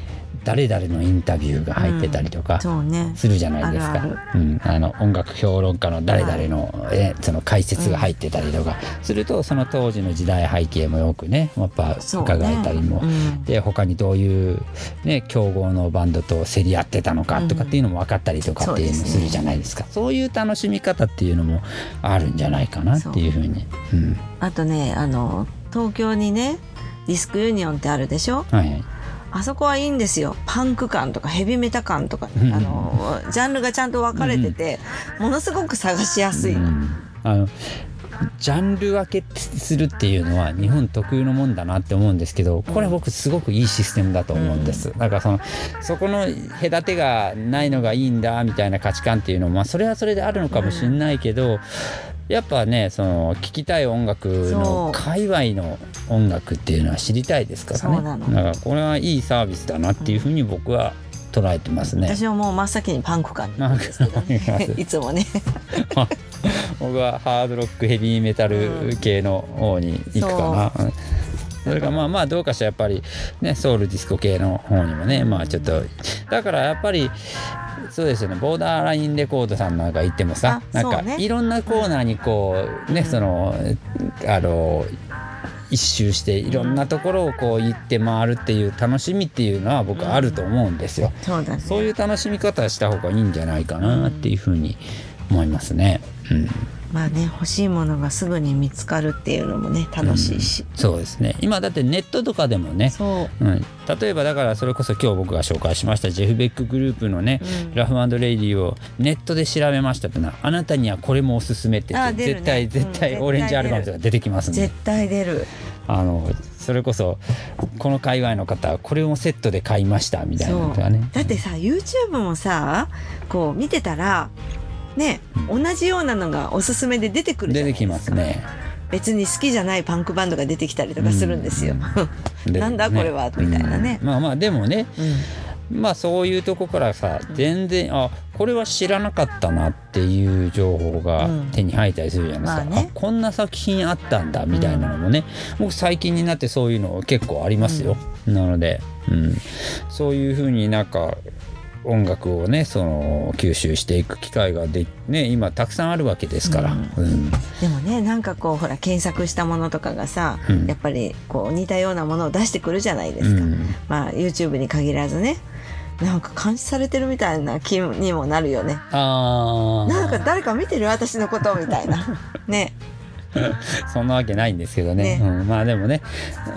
誰々のインタビューが入ってたりとか
そうね。
するじゃないですか、うん、あの音楽評論家の誰々の,、えその解説が入ってたりとかするとその当時の時代背景もよくねやっぱ伺えたりも、
うん。
で他にどういう、ね、競合のバンドと競り合ってたのかとかっていうのも分かったりとかっていうのするじゃないですか、そういう楽しみ方っていうのもあるんじゃないかなっていうふうに。うん。
あとねあの東京にねディスクユニオンってあるでしょ？
はいはい
あそこはいいんですよ。パンク感とかヘビメタ感とか、
うん。
あのジャンルがちゃんと分かれてて、ものすごく探しやすい。
あのジャンル分けするっていうのは日本特有のもんだなって思うんですけどこれは僕すごくいいシステムだと思うんです、だからそのそこの隔てがないのがいいんだみたいな価値観っていうのもまあそれはそれであるのかもしれないけど、やっぱねその聴きたい音楽の界隈の音楽っていうのは知りたいですからね。だからこれはいいサービスだなっていうふうに僕は捉えてますね。
私はもう真っ先にパンク感になるんですけどねいつもね。
僕はハードロックヘビーメタル系の方に行くかな、うん。それがまあまあどうかしらやっぱりねソウルディスコ系の方にもねまあちょっとだからやっぱりそうですよね。ボーダーラインレコードさんなんか行ってもさ
あ
なんかいろんなコーナーにこうねそのあの一周していろんなところをこう行って回るっていう楽しみっていうのは僕はあると思うんですよ。
そうだね。
そういう楽しみ方した方がいいんじゃないかなっていうふうに思いますね。うん
まあね欲しいものがすぐに見つかるっていうのもね楽しいし、
そうですね。今だってネットとかでもね、
そう。
うん、例えばだからそれこそ今日僕が紹介しましたジェフ・ベックグループのね、
うん。
ラフレイディをネットで調べましたってのはあなたにはこれもおすすめって
ね。
絶対
うん
絶対
うん
オレンジアルバムとか出てきますんで、
絶対出る。
あのそれこそこの界隈の方はこれもセットで買いましたみたいな
そう
のとかね
だってさ YouTube もさこう見てたらね、同じようなのがおすすめで出てくるじゃ
出てき
ないですか。
ますね。
別に好きじゃないパンクバンドが出てきたりとかするんですよ、
で
なんだこれはみたいなね。
うんまあまあでもね
うん。
まあそういうとこからさ全然あこれは知らなかったなっていう情報が
うん。
手に入ったりするじゃないですか、
まあね。
あこんな作品あったんだみたいなのもね、僕最近になってそういうの結構ありますよ、なので、うん、そういうふうになんか音楽をねその吸収していく機会がで、ね、今たくさんあるわけですから、うん。
でもねなんかこうほら検索したものとかがさ、
うん。
やっぱりこう似たようなものを出してくるじゃないですか、
うん。
まあ YouTube に限らずね。なんか監視されてるみたいな気にもなるよね。
あ
なんか誰か見てる？私のことみたいな。ね
そんなわけないんですけどね。
ね。
うん、まあでもね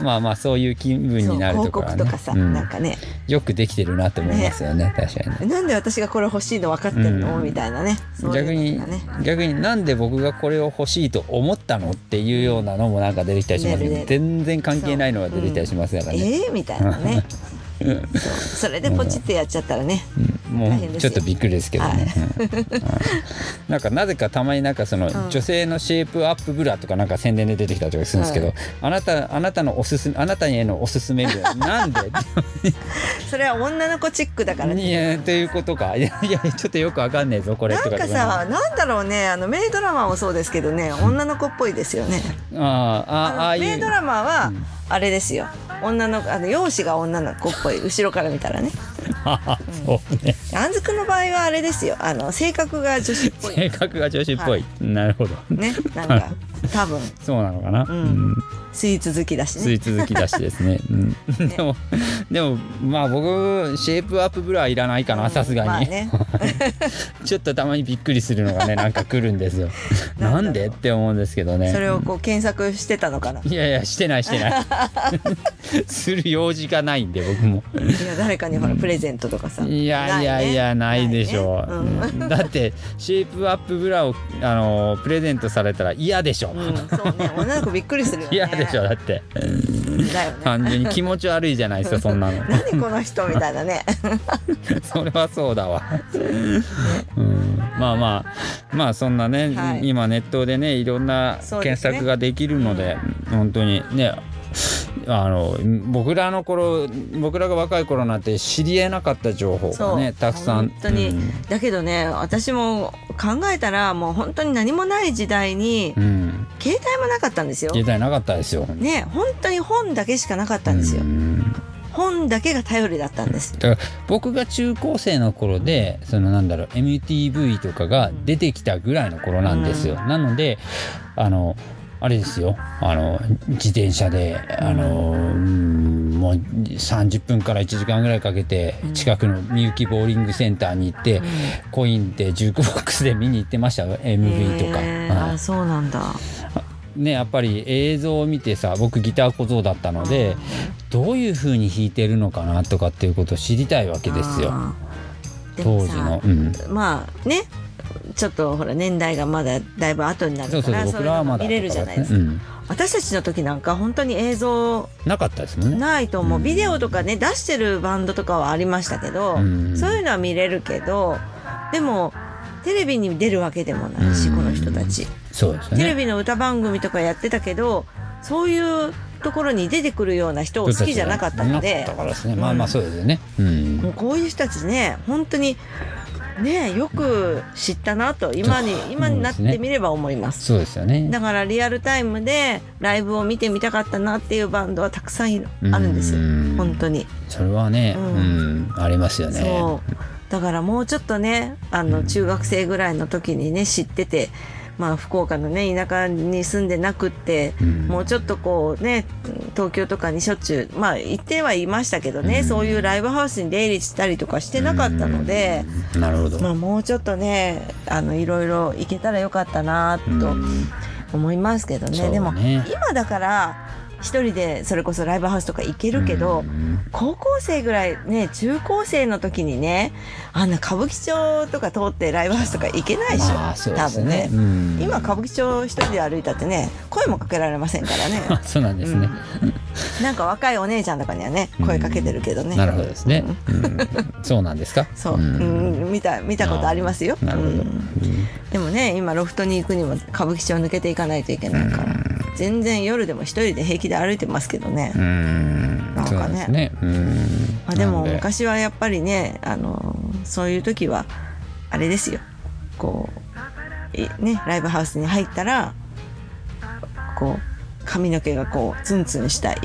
まあまあそういう気分になる
広
ところはね。
告とかさ、
うん。
なんかね。
よくできてるなって思いますよね。確かにね。
なんで私がこれ欲しいの分かってるの、
うん。
みたいなね。そういう
逆に逆になんで僕がこれを欲しいと思ったのっていうようなのもなんか出てきたりしますけど、全然関係ないのが出てきたりしますからね、
えー、みたいなね。それでポチってやっちゃったらね、
うんもうちょっとびっくりですけどね、うん。うん。なんかなぜかたまになんかその
ん。
女性のシェイプアップブラとかなんか宣伝で出てきたりとかするんですけど、
はい。
あなたあなたのおすすめあなたへのおすすめな なんで？
それは女の子チックだからね。
いやっていうことか。いやいやちょっとよくわかんねえぞこれ
なんかさなんだろうね。あのメイドラマもそうですけどね。女の子っぽいですよね。
あーあああいう。
メイドラマはあれですよ女のあの容姿が女の子っぽい後ろから見たらね。
そうね。
あんずくんの場合はあれですよ。あの性格が女子っぽい。
性格が女子っぽい、
は
なるほど。
ねなんか 多分。
そうなのかな、
ん。
うん。
スイーツ好きだし
スイ
ね。
ーツ好きだしですね、うん、でもでもまあ僕シェイプアップブラはいらないかなさすがに、
まあね。
ちょっとたまにびっくりするのがね なんか来るんですよ。
な
んんでって思うんですけどね。
それをこう検索してたのかな。い
やいやしてないしてない。する用事がないんで僕も。
や誰かにほらプレゼントとかさ。
いやいやいやないでしょう、
ね。
うん。だってシェイプアップブラをあのプレゼントされたら嫌でしょ、
うん、うん、そうね女の子びっくりするよね。
嫌でしょだって。
だよね。
単純に気持ち悪いじゃないですかそんなの。
何この人みたいなね。
それはそうだわ、うん、まあまあまあそんなね、
はい。
今ネットでねいろんな検索ができるので本当にねあの僕らの頃僕らが若い頃なんて知りえなかった情報がねたくさん。
本当に、
うん。
だけどね私も考えたらもう本当に何もない時代に、
うん。
携帯もなかったんですよ。
携帯なかったですよ。
ね本当に本だけしかなかったんですよ、
うん。
本だけが頼りだったんです。
だから僕が中高生の頃でそのなんだろう MTV とかが出てきたぐらいの頃なんですよ、なのであのあれですよ。あの自転車であの、うんもう30分から1時間ぐらいかけて近くのみゆきボーリングセンターに行って、コインでジュークボックスで見に行ってました。よ MV とか、
へー。
はい。
あそうなんだ。
ねやっぱり映像を見てさ僕ギター小僧だったのでどういう風に弾いてるのかなとかっていうことを知りたいわけですよ。当時の。うん。
まあねちょっとほら年代がまだだいぶ後になるからそういうのが見れるじゃないですか、
うん。
私たちの時なんか本当に映像
なかったですね。
ないと思う、
うん。
ビデオとかね出してるバンドとかはありましたけど、
うん。
そういうのは見れるけどでもテレビに出るわけでもないし、
うん。
この人たち。
そうですよね。
テレビの歌番組とかやってたけどそういうところに出てくるような人を好きじゃなかったので。
ね。まあまあそうですよね。うん。
もうこういう人たちね本当にねよく知ったなと今に今になってみれば思います。
そうですよね。
だからリアルタイムでライブを見てみたかったなっていうバンドはたくさんあるんです本当に。
それはね、
う
うんん、ありますよね。
そうだからもうちょっとねあの中学生ぐらいの時にね知ってて。まあ、福岡のね田舎に住んでなくって、
うん。
もうちょっとこうね東京とかにしょっちゅうまあ行ってはいましたけどね、
うん。
そういうライブハウスに出入りしたりとかしてなかったので、
うん。なるほど。
まあ、もうちょっとねあのいろいろ行けたらよかったなと
うん。
思いますけどね,、
ね
でも今だから一人でそれこそライブハウスとか行けるけど、
うん。
高校生ぐらいね中高生の時にねあんな歌舞伎町とか通ってライブハウスとか行けないでしょ、
まあ
多分
すね
今歌舞伎町一人で歩いたってね声もかけられませんからね。
そうなんですね。
なんか若いお姉ちゃんとかにはね声かけてるけどね、
なるほどですね。うん。そうなんですか？
そう、
ん。
うん。見た見たことありますよ。
なるほど。
うん。でもね今ロフトに行くにも歌舞伎町抜けていかないといけないから、全然夜でも一人で平気で歩いてますけどね、
うん。
なんかね。
ね。うん。
まあ、でも昔はやっぱりねあのそういう時はあれですよ。こういねライブハウスに入ったらこう髪の毛がこうツンツンしたい、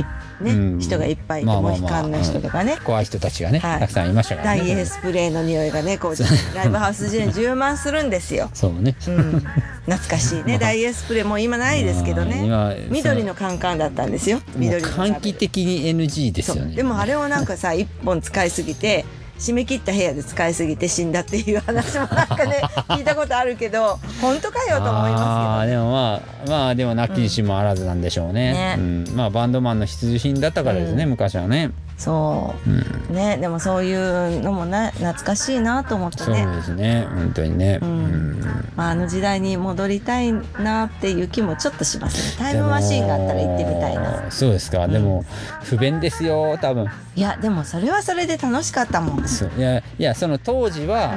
ね
うん。
人がいっぱいいて、モヒカンの人とかね、
怖い人たちがね、
はい。
たくさんいましたからね。
ダイエースプレーの匂いがねこうライブハウス中に充満するんですよ。
そうね。
うん、懐かしいね、ダイエースプレーもう今ないですけどね。緑のカンカンだったんですよ。緑の
換気的に NG ですよね。
でもあれをなんかさ一本使いすぎて締め切った部屋で使いすぎて死んだっていう話もなんかね 聞いたことあるけど本当かよと思い
あ
ま
ーでもまあまあでもなきにしもあらずなんでしょうね,、
ね。
うん。まあバンドマンの必需品だったからですね、
うん。
昔はね、
すけどそう。
うん、
ねでもそういうのもな懐かしいなと思って
そう
ね
ですね。本当にね、
うん。
うん。
まあ、あの時代に戻りたいなっていう気もちょっとしますね。タイムマシーンがあったら行ってみたいな。
そうですか、でも不便ですよ多分。
いやでもそれはそれで楽しかったもん。
いやいやその当時は、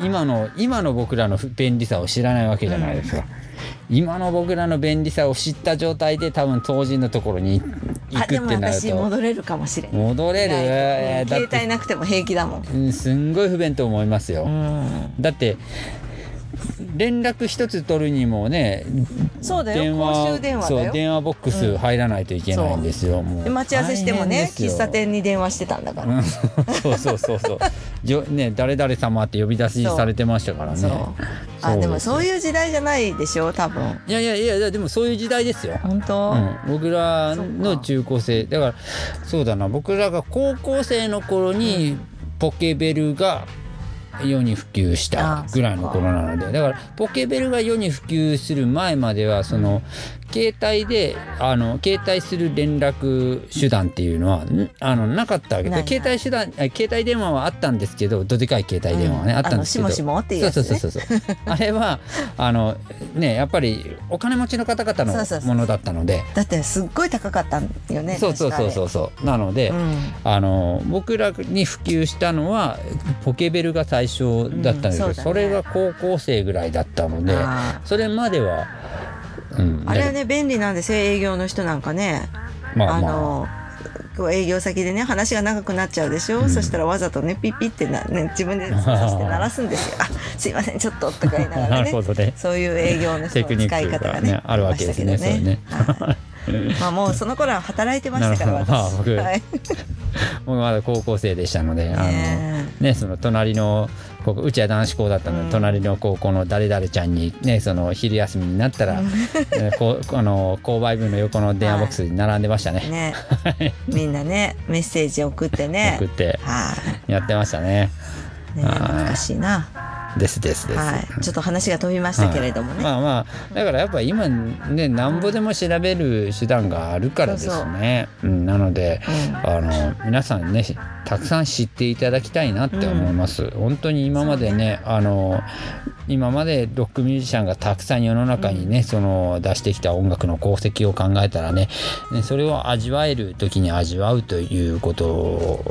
今の今の僕らの不便利さを知らないわけじゃないですか、今の僕らの便利さを知った状態で多分当時のところに行くってなると
私戻れるかもしれない。
戻れる、
携帯なくても平気だもん。
うんすんごい不便と思いますよ、
うん。
だって連絡一つ取るにもね
そうだよ。公衆電話だ
そう
よ
電話ボックス入らないといけないんですよ、もう
で待ち合わせしてもね喫茶店に電話してたんだから、
うん。そうそうそうそう。じょね誰々様って呼び出しされてましたからね。
あでもそう
う
いう時代じゃないでしょ多分。
いやいやいやでもそういう時代ですよ。
本当、
うん、僕らの中高生。だからそうだな。僕らが高校生の頃にポケベルが世に普及したぐらいの頃なのでだからポケベルが世に普及する前まではその携帯であの携帯する連絡手段っていうのはんあのなかったわけで携帯手段あ携帯電話はあったんですけどどでかい携帯電話はね、
うん。
あったんですけど。
しもしもっていうね。
そうそうそうそう あれはあのねやっぱりお金持ちの方々のものだったので。
だってすっごい高かったんよね
そうそうそうそう。うそうなので、
うん。
あの僕らに普及したのはポケベルが最初だったんですけど、
うんそね。
それが高校生ぐらいだったので
あ
それまでは、うん、
あれはね便利なんですよ営業の人なんかね。あ
まあ。まあ
営業先でね話が長くなっちゃうでしょ、そしたらわざとねピッピってな、ね、自分で操作して鳴らすんですよ「あすいませんちょっと」とか言いながら
な
ね
ね。
そういう営業の人の使い方がね
がねあるわけですね
ありましたけどはい まあもうその頃は働いてましたから
なるほど。まあ
私、
僕
はい、
僕まだ高校生でしたので、あの
ね
ねその隣のここうちは男子校だったので、
うん。
隣の高校の誰々ちゃんにねその昼休みになったら、えこうあの購買部の横の電話ボックスに並んでましたね。
ね。みんなねメッセージ送ってね。
送って
は
やってましたね。
い、ね、懐かしいな
ですですです。
はい、ちょっと話が飛びましたけれどもね、
まあまあだからやっぱ今ねなんぼでも調べる手段があるからですね。うん、なので、あの皆さんねたくさん知っていただきたいなって思います。本当に今までねあの今までロックミュージシャンがたくさん世の中にね、その出してきた音楽の功績を考えたらねねそれを味わえる時に味わうということ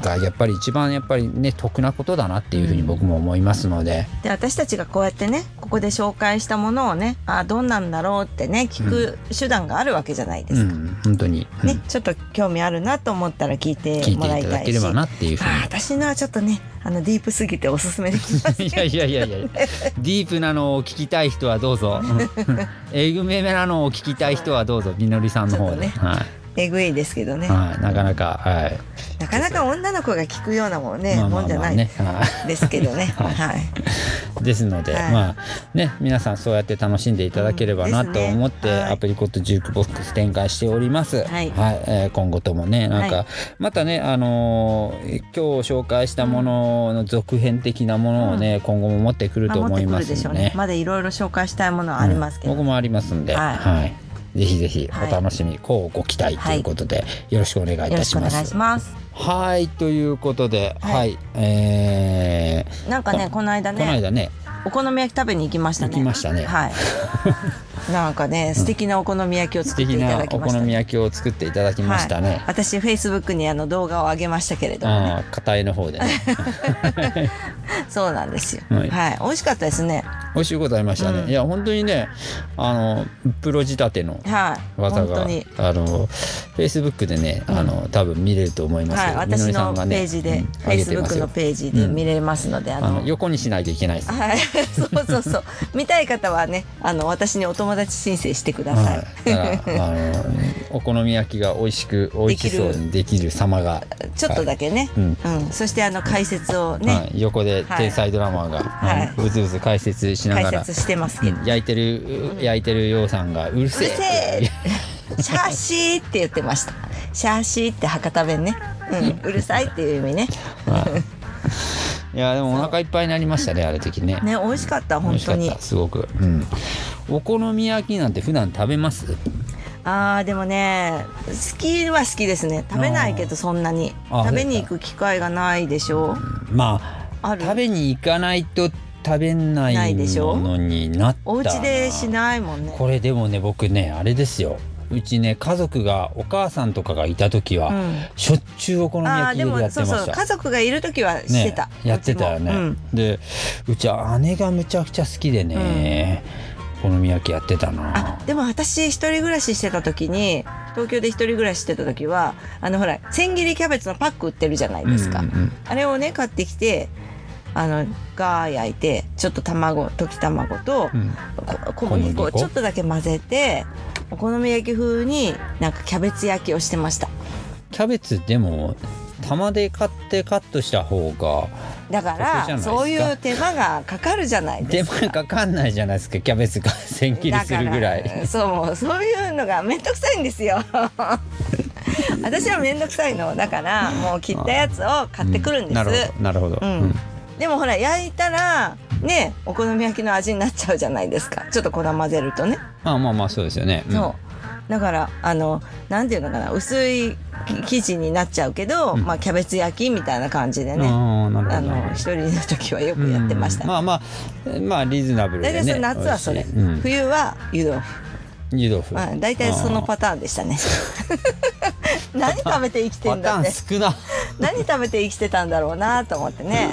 がやっぱり一番やっぱりね得なことだなっていうふうに僕も思いますので。
で私たちがこうやってねここで紹介したものをねあどんなんだろうってね聞く手段があるわけじゃないですか。
うん、本当に、うん。
ね、ちょっと興味あるなと思ったら聞いて
聞いて
もらいたいし。
いただければなっていうふう
あ私のはちょっとねあのディープすぎておすすめできません。
にいやいやいやいや。ディープなのを聞きたい人はどうぞ。うん。えぐめめなのを聞きたい人はどうぞみのりさんの方で、
ちょっと
はい
えぐいですけどね、
はい、なかなか、はい、
なかなか女の子が聞くようなもんね、
まあまあ
もんじゃない
まあね、はい。
ですけどね。
はい。
はい。
ですので、
はい。
まあね皆さんそうやって楽しんでいただければなと思って、
はい。
アプリコットジュークボックス展開しております。
はい。
えー今後ともねなんか、
はい。
またねあのー今日紹介したものの続編的なものをね、今後も持ってくると
まあ持ってく
思いま
るでしょう
すんでね。
ね。まだいろいろ紹介したいものはありますけど、
僕もありますんで、
はい。
はい。ぜひぜひ
はい。
お楽しみ、こうご期待ということで、よろしくお願いいたします。
しくお願いします。
はいということで、は、
はいい
えー
なんかねこの間
この
ね
間ね、
お好み焼き食べに行きましたね。
行きましたね。
はい なんかね素敵なお好み焼きを
素
作っていただきましたね。
好み焼きを作ってい。ただきましたね。
はい、私フェイスブックにあの動画を上げましたけれどもね。
片絵の方でね。
そうなんですよ。
はい。
はい、美味しかったですね。
美味しいことありましたね。
うん。
いや、本当にね、あの、プロ仕立ての
はい。
技が、
本当に。
あの、フェイスブックでね、あの、多分見れると思います
はい、
けど、みの
私のページで、
うん
フェイスブックのページで見れますので、あの。
あの横にしないといけないです。
はい、そうそうそう。見たい方はねあの私にお友達申請してください、
はい、あのお好み焼きが美味しく美味しそうにできる。様が、
ちょっとだけね、
うん。
うん。そしてあの解説をね、
はい、横で
はい。
天才ドラマーが、
はい。
あのうずうず解説しながら、
解説してますけど、
うん。焼いてる焼いてるようさんがうるせえ
シャーシーって言ってました。シャーシーって博多弁ね、うん、うるさいっていう意味ね
いやでもお腹いっぱいになりましたねある時ね。
ね美味しかった本当に。
たすごく、うん、お好み焼きなんて普段食べます？
あーでもね好きは好きですね。食べないけどそんなに。食べに行く機会がないでしょ
まあ
ある？
食べに行かないと食べな
ないいでしょ
ものになった
お家でしないもんね。
これでもね僕ねあれですようちね家族がお母さんとかがいた時は、
うん。
しょっちゅうお好み
あーで
焼き家でや
もそう
ってました。
そう家族がいる時はしてた、
ね、やってたよね、
うん。
でうちは姉がむちゃくちゃ好きでね、お好み焼きやってたな。
あでも私一人暮らししてた時に東京で一人暮らししてた時はあのほら千切りキャベツのパック売ってるじゃないですか、
うんうんうん。
あれをね買ってきてあのガー焼いてちょっと卵溶き卵と
うん。
こ小麦粉をちょっとだけ混ぜてお好み焼き風になんかキャベツ焼きをしてました。
キャベツでも玉で買ってカットした方が
だからそういう手間がかかるじゃない
手
ですか。
間かかんないじゃないですか？キャベツが千切りするぐらい。
そうそういうのが面倒くさいんですよ。私は面倒くさいのだからもう切ったやつを買ってくるんです、
なるほどなるほど、
うん。でもほら焼いたらねお好み焼きの味になっちゃうじゃないですか。ちょっと粉混ぜるとね、
まあまあまあそうですよね、うん。
そう。だからあのなんていうのかな。薄い生地になっちゃうけど、
うん。
まあキャベツ焼きみたいな感じでね、
あ
の一人の時はよくやってました、
うん。まあまあまあリーズナブルでね。
夏はそれ、冬は湯豆腐
湯豆腐
うん、大体そのパターンでしたね。何食べて生きて
パターン
んだって。
少な。
何食べて生きてたんだろうなと思ってね。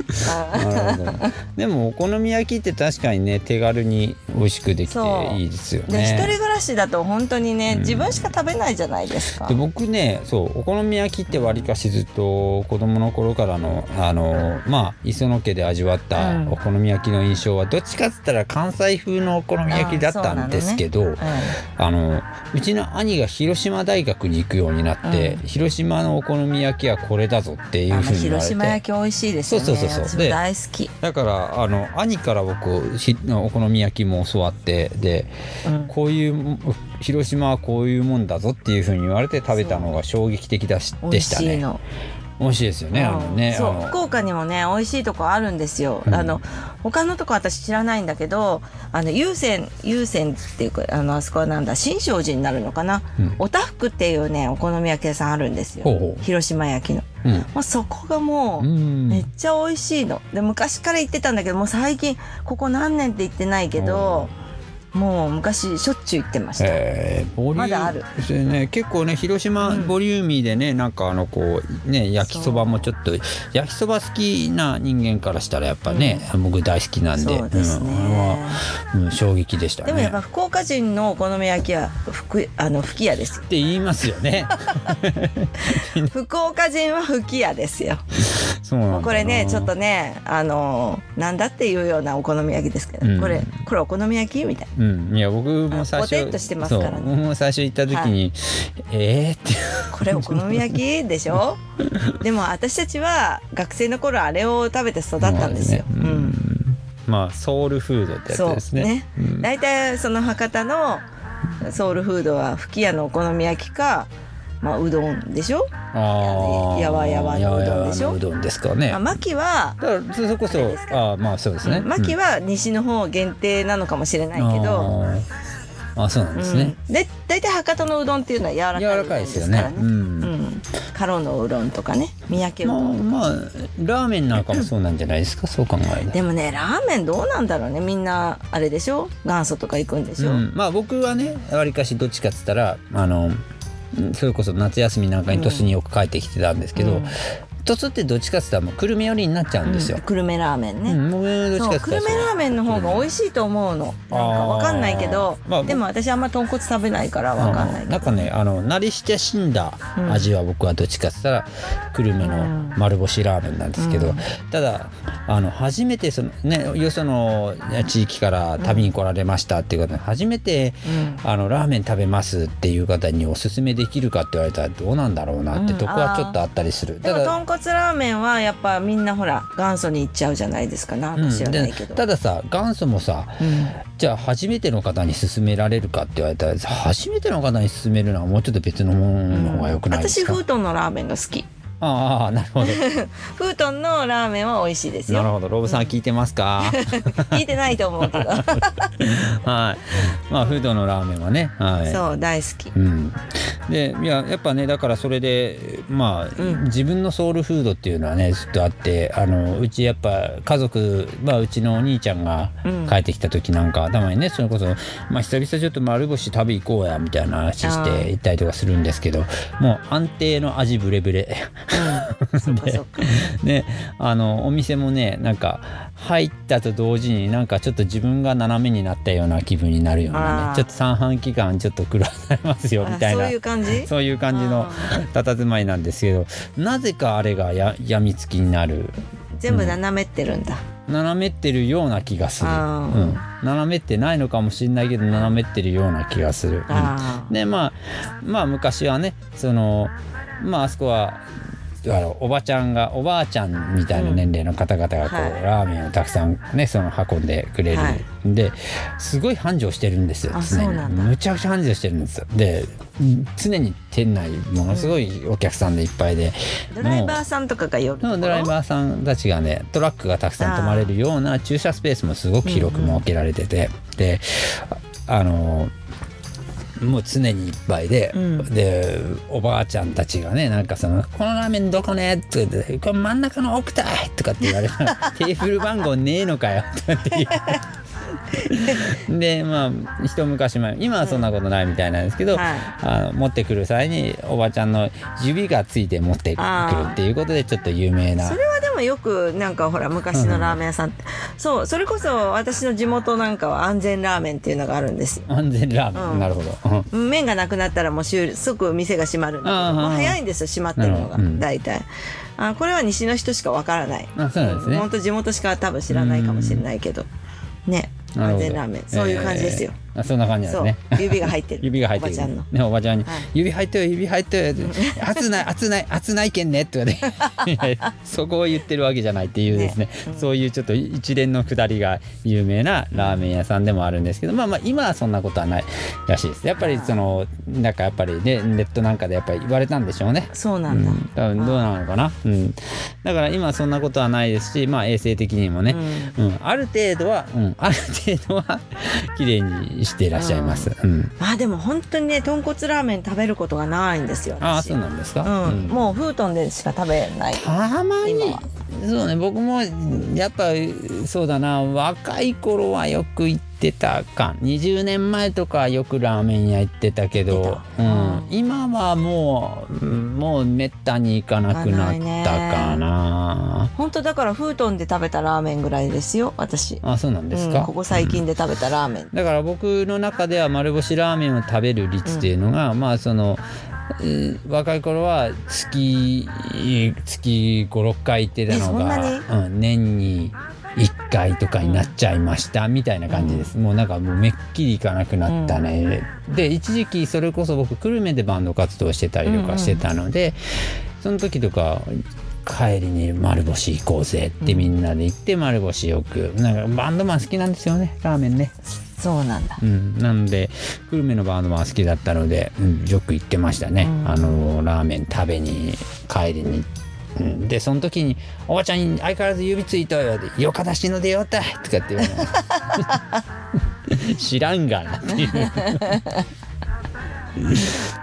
でもお好み焼きって確かにね手軽に美味しくできていいですよ
で一人
ね
暮らしだと本当にね、
うん。
自分しか食べないじゃないですか。
で。僕ねそうお好み焼きってわりかしずっと子供の頃からのあのまあ磯野家で味わった
うん。
お好み焼きの印象はどっちかっつったら関西風のお好み焼きだったんですけど
うん
あのうちの兄が広島大学に行くようになって、
う
広島のお好み焼きはこれだぞっていうふうに
広島焼き美味しいですよね。
そうそうそうそう。
大好き。
だからあの兄から僕ひお好み焼きも教わってで
うん。
こういう広島はこういうもんだぞっていうふうに言われて食べたのが衝撃的だしでしたね。美味しいですよねあのね
そう。福岡にもね美味しいとこあるんですよ、
うん。
あの他のとこ私知らないんだけどあの有線有線っていうかあのあそこはなんだ新勝寺になるのかな、
うん。
おたふくっていうねお好み焼き屋さんあるんですよ。
ほうほう。
広島焼きの。
うん。
もうそこがもう、
うん。
めっちゃ美味しいの。で昔から行ってたんだけどもう最近ここ何年って行ってないけどもう昔しょっちゅう行ってました、
えー
まだある。
それね結構ね広島
うん。
ボリューミーでね、なんかあのこうね焼きそばもちょっと焼きそば好きな人間からしたらやっぱね、僕大好きなんで。
そうですね、
ん、あれは、うん、衝撃でしたね。
でもやっぱ福岡人のお好み焼きは福あの吹き屋ですよ。
って言いますよね。
福岡人は吹き屋ですよ。
そう
これねちょっとねあのなんだっていうようなお好み焼きですけど、
うん。
これこれお好み焼き？みたいな
うん、いや僕も最初
ポテッとしてますからね。
僕も最初行った時に、えーって。
これお好み焼きでしょ？でも私たちは学生の頃あれを食べて育ったんですよ、
まあソウルフードってやつ
そう
ですね。
ね。
うん。
大体その博多のソウルフードは吹き屋のお好み焼きか、まあ、うどんでしょ？やわやわのうどんでしょ？
うどんですかね。
まあ、牧は
だからそそこそああまあそうですね。
牧は西の方限定なのかもしれないけど、
あそうなんですね。
うん、で大体博多のうどんっていうのは柔らかい
柔らかいですよね。う。
うん。ん、カロのうどんとかね。三宅う
まあ
どん、
まあラーメンなんかもそうなんじゃないですか？そう考えると。
でもねラーメンどうなんだろうね。みんなあれでしょ？元祖とか行くんでしょ、
うん、まあ僕はねわりかしどっちかっつったらあのうんそれこそ夏休みなんかに年によく帰ってきてたんですけど、
うん
鳥栖ってどっちかっつったらもう久留米寄りになっちゃうんですよ。
うん。久留米ラーメンね、
うん、僕どっち
そう
かっつったら
久留米ラーメンの方が美味しいと思うの。なんかわかんないけど、
まあ
でも私あんま豚骨食べないからわかんないけど、
なんかねあの慣れ親しんだ味は僕はどっちかっつったら久留米の丸干しラーメンなんですけど、
うん。
ただあの初めてそのねよその地域から旅に来られましたっていう方に初めて、あのラーメン食べますっていう方におすすめできるかって言われたらどうなんだろうなって
うん。
とこはちょっとあったりする。ただ
豚骨ラーメンはやっぱみんなほら元祖に行っちゃうじゃないですか。なんか知らないけど、
でたださ元祖もさ
うん。
じゃあ初めての方に勧められるかって言われたら初めての方に勧めるのはもうちょっと別のものの方が良くないですか、
私フートンのラーメンが好き
ああなるほど。
フートンのラーメンは美味しいですよ。
なるほど。ロブさん聞いてますか、
聞いてないと思うけど。
はい。まあフードのラーメンはね。はい。
そう大好き。
うん、でいややっぱねだからそれでまあ、
うん。
自分のソウルフードっていうのはねずっとあってあのうちやっぱ家族、まあ、うちのお兄ちゃんが
うん。
帰ってきた時なんか、たまにねそれこそ、まあ、久々ちょっと丸干し食べ行こうやみたいな話して行ったりとかするんですけどもう安定の味ブレブレ。
うん。そっかそっか。
であのお店もねなんか入ったと同時になんかちょっと自分が斜めになったような気分になるようなね。ちょっと三半期間ちょっと苦労されますよみたいな。
あそういう感じ？
そういう感じの佇まいなんですけどなぜかあれがややみつきになる。
全部斜めってるんだ、
斜めってるような気がする、うん、斜めってないのかもしれないけど斜めってるような気がする、うん。
あ
でまあまあ昔はねそのまああそこはあのおばちゃんがおばあちゃんみたいな年齢の方々がこう、
はい。
ラーメンをたくさんねその運んでくれる。
はい。
んですごい繁盛してるんですよ
あ
常に。むちゃくちゃ繁盛してるんですよ。で常に店内ものすごいお客さんでいっぱいで、
ドライバーさんとかが寄るところ？
のドライバーさんたちがねトラックがたくさん止まれるような駐車スペースもすごく広く設けられてて、でああのもう常にいっぱいで、
うん
でおばあちゃんたちがねなんかその「このラーメンどこね?」って言って「これ真ん中の奥たい!」とかって言われたら「テーブル番号ねえのかよ」とかって言う でまあ一昔前今はそんなことないみたいなんですけど、
はい。
あの持ってくる際におばちゃんの指がついて持ってくるっていうことでちょっと有名な。
それはでもよくなんかほら昔のラーメン屋さんって、そうそれこそ私の地元なんかは安全ラーメンっていうのがあるんです。よ
安全ラーメン、
うん。
なるほど、うん
麺がなくなったらもう即店が閉まるんう早いんですよ閉まってるのが大体。あこれは西の人しかわからない。
あそうなんですね。
本当地元しか多分知らないかもしれないけど。ね安全ラーメンそういう感じですよ、
そんな感じなん
そ
ですね。
う。指が入ってる。
指が入ってる。
おばちゃんの。
ねおばちゃんに
はい「
指入ってる指入ってる」熱ない熱ない熱ないけんね」って言われて そこを言ってるわけじゃないっていうですね。
ね。うん。
そういうちょっと一連のくだりが有名なラーメン屋さんでもあるんですけどまあまあ今はそんなことはないらしいです。やっぱりそのなんかやっぱりねネットなんかでやっぱり言われたんでしょうね。
そうなんだ、
うん、多分どうなのかな、うん、だから今はそんなことはないですしまあ衛生的にもね、うん。ある程度は、うん、ある程度は綺麗にしていらっしゃいます、うん。
まあでも本当にね豚骨ラーメン食べることがないんですよ。
あそうなんですか、
うん。もうフートンでしか食べない。
たまに。そうね僕もやっぱそうだな。若い頃はよく行ってたか20年前とかよくラーメン屋行ってたけどうん。
うん。
今はもううんもうめったに行かなくなったかな。
本当だからフートンで食べたラーメンぐらいですよ私。
あそうなんですか、
うん、ここ最近で食べたラーメン、
だから僕の中では丸干しラーメンを食べる率っていうのが、まあその、えー若い頃は月月56回行ってたのが、うん、年に1回とかになっちゃいましたみたいな感じです、もうなんかもうめっきり行かなくなったね、で一時期それこそ僕久留米でバンド活動してたりとかしてたので、その時とか帰りに丸干し行こうぜってみんなで行って丸干しよく。なんかバンドマン好きなんですよね。ラーメンね。
そうなんだ。
うん、なので久留米のバンドマン好きだったので、うん、よく行ってましたね、
うん。
あのラーメン食べに帰りに、うん、でその時に「おばちゃんに相変わらず指ついたよ」で「よか出しの出ようたい」とかって言われ 知らんがなっていう。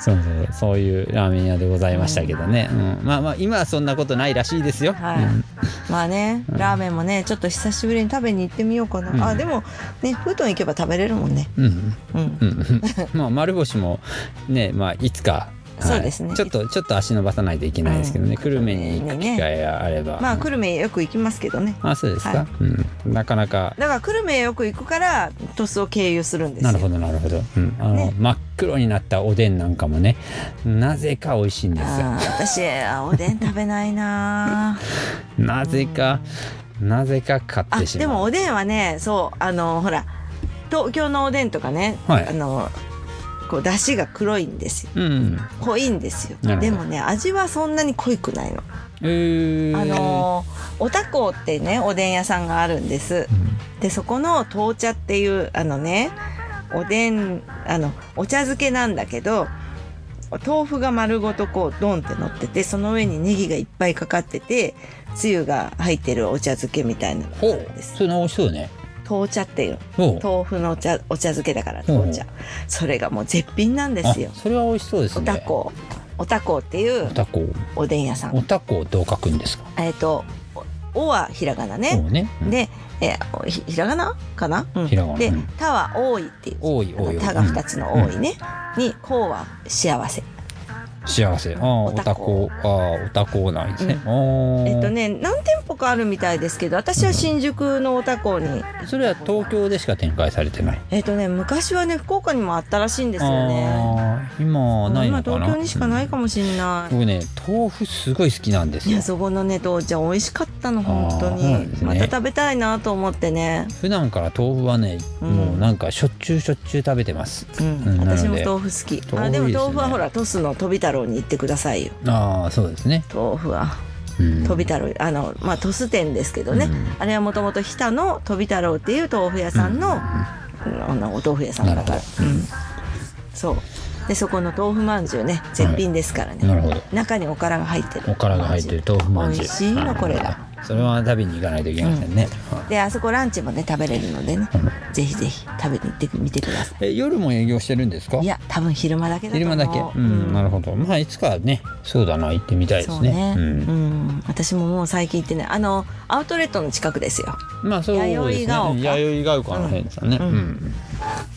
そうそう。そういうラーメン屋でございましたけどね、うん。まあまあ今はそんなことないらしいですよ、
はい、
うん。
まあねラーメンもねちょっと久しぶりに食べに行ってみようかな、
うん。
あでもねフートン行けば食べれるもんね。
うん。
うん。
うん、まあ丸星もねまあいつか、
そうですね。
ちょっとちょっと足伸ばさないといけないですけどね、
うん
久留米に行く機会があれば、
まあ久留米よく行きますけどね。
あそうですか、
はい。
うん、なかなか。
だから久留米よく行くから鳥栖を経由するんですよ。
なるほどなるほど、うん。あの
ね。
真っ黒になったおでんなんかもね。なぜか美味しいんですよ。
私あおでん食べないな
なぜか、なぜか買っ
あ
てしまう。
でもおでんはねそうあのほら東京のおでんとかね、
はい。
あのこう出汁が黒いんですよ。
うん
濃いんですよ。でもね味はそんなに濃いくないの。
えー、
あのおたこってねおでん屋さんがあるんです。でそこの豆茶っていうあのねおでんあのお茶漬けなんだけど豆腐が丸ごとこうドンって乗っててその上にネギがいっぱいかかっててつゆが入ってるお茶漬けみたいなのがあ
ほ
るんです。
う。それ美味しそうね
豆茶っていう豆腐のお茶お茶漬けだから豆茶。それがもう絶品なんですよ。
あそれは美味しそうです
お
ね
たこ。おたこっていう
おたこ。
おでん屋さん。
おたこどう書くんですか？
えっとおおはひらがな
そ
ね
うね、うん。
で、えーひひらがなかな、うん。で
ひらがな。うん「
た」は「多い」っていう。
多い多い「
た」が2つの「多いね」に「こう」は幸せ
幸せ。ああお
おた
たこ。
こ
ああおたこなんですね、ああ
えっとね何店舗かあるみたいですけど私は新宿のおたこに。
それは東京でしか展開されてない。
えっとね昔はね福岡にもあったらしいんですよね。
今はない
今
のかな。
東京にしかないかもしんない、
僕ね豆腐すごい好きなんですよ。
いやそこのね父ちゃん美味しかったの本当に、
ね。
また食べたいなと思ってね。
普段から豆腐はね、
うん。
もうなんかしょっちゅうしょっちゅう食べてます。
うん、私も豆腐好き。
豆腐
あでも豆腐はほらトスの飛び太郎に行ってくださいよ。
ああそうですね、
豆腐は。
うん、
飛び太郎あのまあトス店ですけどね、
うん。
あれはもともと日田の飛び太郎っていう豆腐屋さんの、あのお豆腐屋さんだから。うん、そう。でそこの豆腐まんじゅうね絶品ですからね、
なるほど。
中におからが入ってる。
おからが入ってる豆腐まんじゅう。
美味しいのこれが
それは食べに行かないといけませんね、はい
であそこランチもね食べれるのでね、ぜひぜひ食べに行ってみてくださ
え夜も営業してるんですか？
いいや多分昼間だけだと思う。
昼間だけ。うん、なるほど。まあいつかねそうだな行ってみたいです
そうね。
ね
う
うん。
ん、私ももう最近行ってねあのアウトレットの近くですよ。
まあそうですね。
弥生が丘。
の辺ですよね、
う
うん。ん。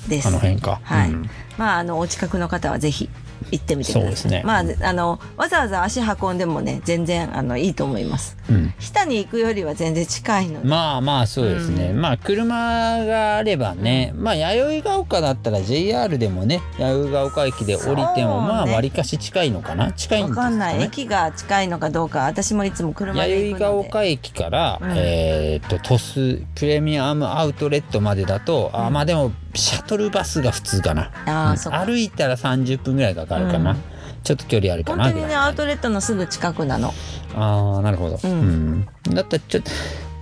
です。
あの辺か。
はい、
うん。
まああのお近くの方はぜひ行ってみてください。
そうですね。
まああのわざわざ足運んでもね全然あのいいと思います。
うん。
日田に行くよりは全然近いので、
まあまあそうですね、まあ車があればね、まあ弥生が丘だったら JR でもね弥生が丘駅で降りても、まあわりかし近いのかな？近いんですかね。
わかんない。駅が近いのかどうか私もいつも車で
弥生が
行くので。
丘駅から、
うん。
えーっと鳥栖プレミアムアウトレットまでだと、あまあでもシャトルバスが普通かな。うん。
あーそっか。
歩いたら30分ぐらいかかるかな、
うん。
ちょっと距離あるかな
本当にねアウトレットのすぐ近くなの。
ああなるほど、
うん。
うん。だったらちょっと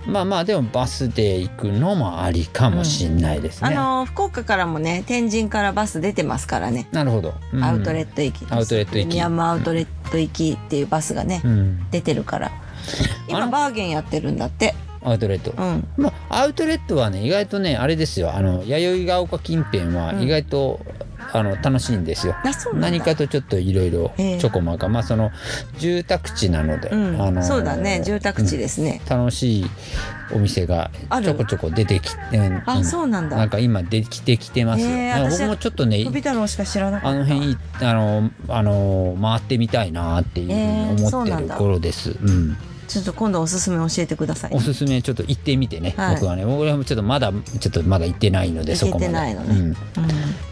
まあまあでもバスで行くのもありかもしんないですね、
あの福岡からもね天神からバス出てますからね、
なるほど、うん。
アウトレット行き
アウトレット行き。
ミアムアウトレット行きっていうバスがね、
うん。
出てるから。
あ
今
の
バーゲンやってるんだって。
アウトレット、
うん。
まあ、アウトレットはね意外とねあれですよ。あの弥生が丘近辺は意外と、あの楽しいんですよ。何かとちょっといろいろ
ええ。
ちょこまか、まあその住宅地なので、
うん。
あの
そうだね。住宅地ですね、
楽しいお店がちょこちょこ出てきて、うん。
あそうなんだ。
なんか今できてきてますよ。
へえ
だから僕もちょっとね
飛び太郎しか知らなかった。
あの辺いあのあの回ってみたいなっていうふう
ええ
に思ってる頃です。うん
ちょっと今度おすすめ教えてください
おすすめちょっと行ってみてね、
はい。
僕はね。俺はちょっとまだちょっとまだ行ってないのでそこまで
ないのね。
うん、
うん。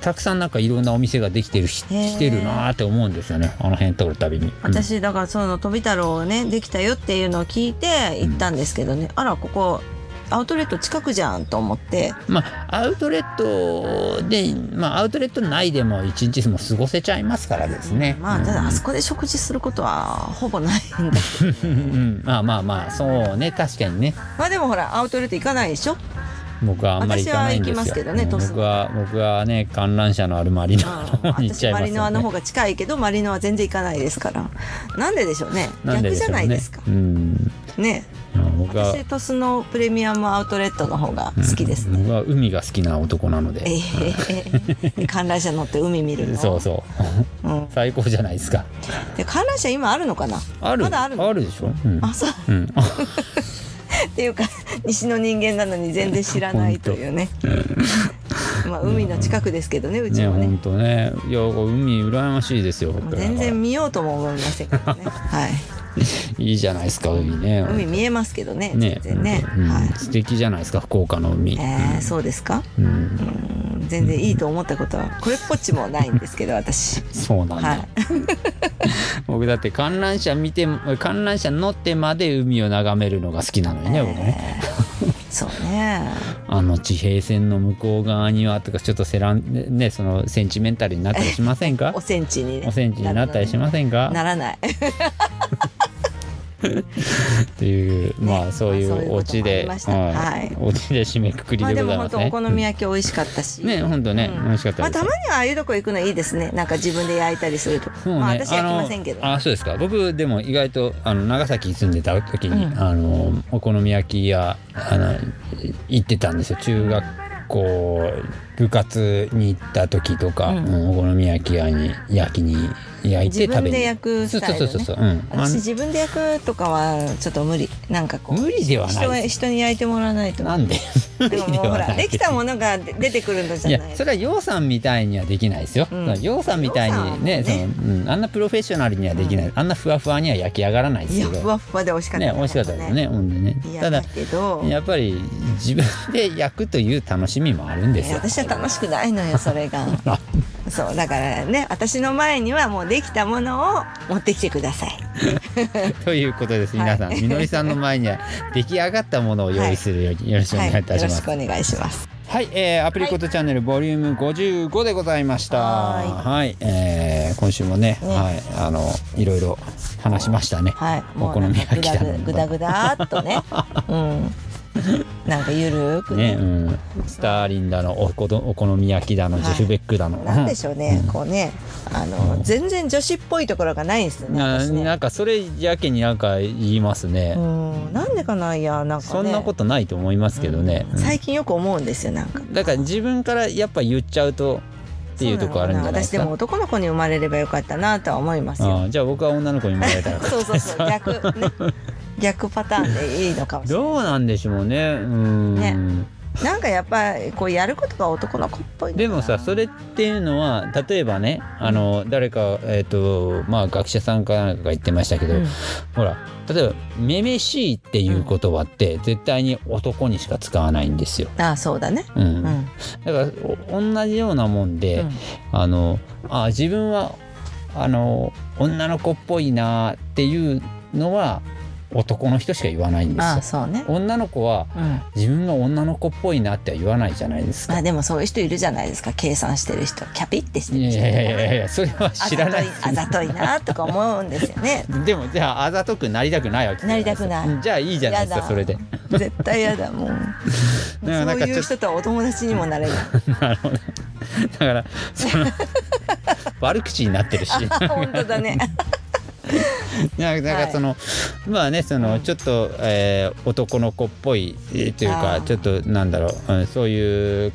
たくさんなんかいろんなお店ができてるししてるなーって思うんですよね。あの辺通るたびに、うん。
私だからその飛び太郎がねできたよっていうのを聞いて行ったんですけどね、あらここアウトレット近くじゃんと思って。
まあアウトレットでまあアウトレット内でも一日も過ごせちゃいますからですね。
まあただあそこで食事することはほぼないんだけど
まあまあまあそうね。確かにね。
まあでもほらアウトレット行かないでしょ？
僕はあんまり行かないんですよ。
私は行きますけどね
うん。
トス
僕は僕はね観覧車のあるマリノの方に行っち
私
ゃいますよね。
マリノアの方が近いけどマリノア全然行かないですから。なんででしょうね。逆じゃ
な
いですか。
うん。
ね。
僕は
私トスのプレミアムアウトレットの方が好きですね、
僕は海が好きな男なので、
ええ 観覧車乗って海見るの？
そうそう。
うん、
最高じゃないですか。
で観覧車今あるのかな？
ある。
まだあるの？
でしょ、うん。
あそう。
うん、
っていうか西の人間なのに全然知らないというね。まあ海の近くですけどねうち
ね
もね。
本当ね。いや海羨ましいですよ
全然見ようとも思いませんけどね。はい。
いいじゃないですか海ね。
海見えますけどね
ね。
全然ね、
うん。
はい。
素敵じゃないですか福岡の海、
えー、そうですか？
うん。
うん。全然いいと思ったことはこれっぽっちもないんですけど私。
そうなんだ、
はい。
僕だって観覧車見て観覧車乗ってまで海を眺めるのが好きなのにね、僕ね
そうね。
あの地平線の向こう側にはとかちょっとセランねそのセンチメンタルになったりしませんか？
おセンチにね。
おセンチになったりしませんか？
ならない
っていうまあそうい
う
オチで
はい
オチで締めくくり
まあ
で
でも本当お
ございますね。
好み焼き美味しかったし、
ね本当ね、
うん。
美味しかった
まあ。たまにはああいうとこ行くのいいですね。なんか自分で焼いたりすると、まあ私焼きませんけど。
あそうですか。僕でも意外とあの長崎に住んでた時に、
うん。
あのお好み焼き屋あの行ってたんですよ。中学校部活に行った時とか、お好み焼き屋に焼きに焼いて
自
食べに
分で焼くスタイル、ね、
そうそうそうそう、うん、
私自分で焼くとかはちょっと無理。なんかこう。
無理ではない。
人に焼いてもらわないと。
なんで？無理
でももうほら
で
きたものが出てくるのじ
いや
ゃない。
それは楊さんみたいにはできないですよ。
うん。
楊さんみたいにね
ね。
その、うん、あんなプロフェッショナルにはできない、あんなふわふわには焼き上がらないです
いや
けど
ふわふわで美味しかった。
ね美味しかったですね。ほんでね。
いやだ
ただ
けど。
やっぱり自分で焼くという楽しみもあるんですよ。
私は楽しくないのよそれが。
あ
そうだからね私の前にはもうできたものを持ってきてください。
ということです
はい。
皆さん、みのりさんの前には出来上がったものを用意するようによろしくお願いいたします。
はい、よろしくお願いします。
はい、えー、アプリコットチャンネルボリューム55でございました。
は
はい、えー、今週もね、
ね。
はい、あのいろいろ話しましたね。
はい。
お好み焼きだ
ぐだぐだっとね。うん なんかゆるーく
ね、
ね
うん、スターリンだのおこどお好み焼きだの、
はい。
ジェフベックだの。
なんでしょうね、こうね。あの、全然女子っぽいところがないんですよね
な
私ね。
なんかそれやけになんか言いますね。
うん。なんでかないやなんかね。
そんなことないと思いますけどね。うん。
最近よく思うんですよなんか。
だから自分からやっぱ言っちゃうとっていうとこあるんじゃないですか？
私でも男の子に生まれればよかったなとは思いますよ。
じゃあ僕は女の子に生まれたら。
そうそうそう逆。ね逆パターンでいいのかもしれない。
どうなんでしょうね。うん。
ね。なんかやっぱりこうやることが男の子っぽい
でもさそれっていうのは例えばねあの誰かえっ、とまあ学者さんかなんかが言ってましたけど、
うん。
ほら例えば「めめしい」っていう言葉って絶対に男にしか使わないんですよ。
ああそうだね。
うん。
うん。
だからお同じようなもんで、
うん。
あのあ自分はあの女の子っぽいなっていうのは男の人しか言わないんですよ。
ああそうね。
女の子は
うん。
自分が女の子っぽいなっては言わないじゃないですか。
まあでもそういう人いるじゃないですか。計算してる人。キャピってして
いやい
る人
やいやいやいやそれは知らない
あざといあざといなとか思うんですよね。
でもじゃああざとくなりたくないわけ
なりたくない。
じゃあいいじゃないですかそれで。
絶対やだも
んか
そういう人とはお友達にもなれない。
なるほど。だからその悪口になってるし。
本当だね
いやだからその、まあねそのちょっと、えー男の子っぽいえーというかちょっとなんだろう、うんそういう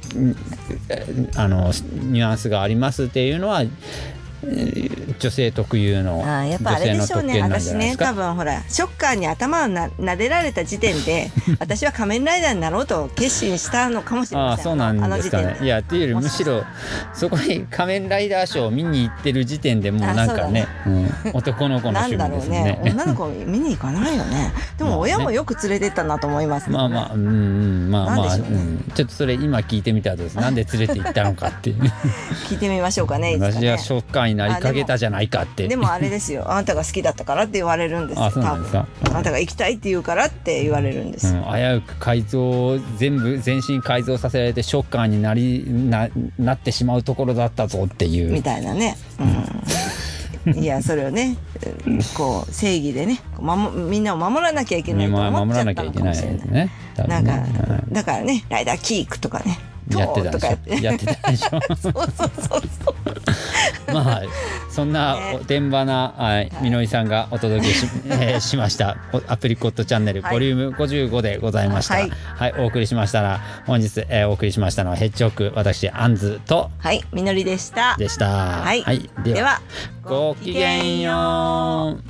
あのニュアンスがありますっていうのは、えー女性特有の
あーやっぱあ
女性の
れでしょうね。
特権なんじ
私
ゃないですか。
ね多分ほらショッカーに頭をな撫でられた時点で 私は仮面ライダーになろうと決心したのかもしれ
あ
ません。
あそうなんですかね。いやっていうよりむしろそこに 仮面ライダーショーを見に行ってる時点でもう
あ
なんかねうん男の子の
なん
趣
だろうね。
味ですね。
女の子見に行かないよね。でも親もよく連れてったなと思いますね。
まあまあうんうんまあまあ、
ね。
うん。ちょっとそれ今聞いてみたらどうです？なんで連れて行ったのかっていう。
聞いてみましょうかねいつかね。
私はショッカーになりかけたじゃないかって
でもあれですよ。あなたが好きだったからって言われるんですよ
あそうなんですか？
あなたが行きたいって言うからって言われるんですよ、
うん、危うく改造全部全身改造させられてショッカーになりななってしまうところだったぞっていう。
みたいなね、うん、いやそれをねこう正義でねこう守みんなを守らなきゃいけないと
まあ
思っちゃった
守らなきゃいけない
のかもしれない
ね。多
なんかだからねライダーキークとかね
やってたでしょ？やって。たでしょ？
そうそうそうそう。
まあそんな
ね。
おてんばなはいみのりさんがお届けし, えーしましたおアプリコットチャンネル、
はい。
ボリューム55でございました。
はい。
はい、お送りしましたら本日、えーお送りしましたのはヘッジホック私アンズと
はいみのりでした。
でした。
はい、
では
では
ごきげんよう.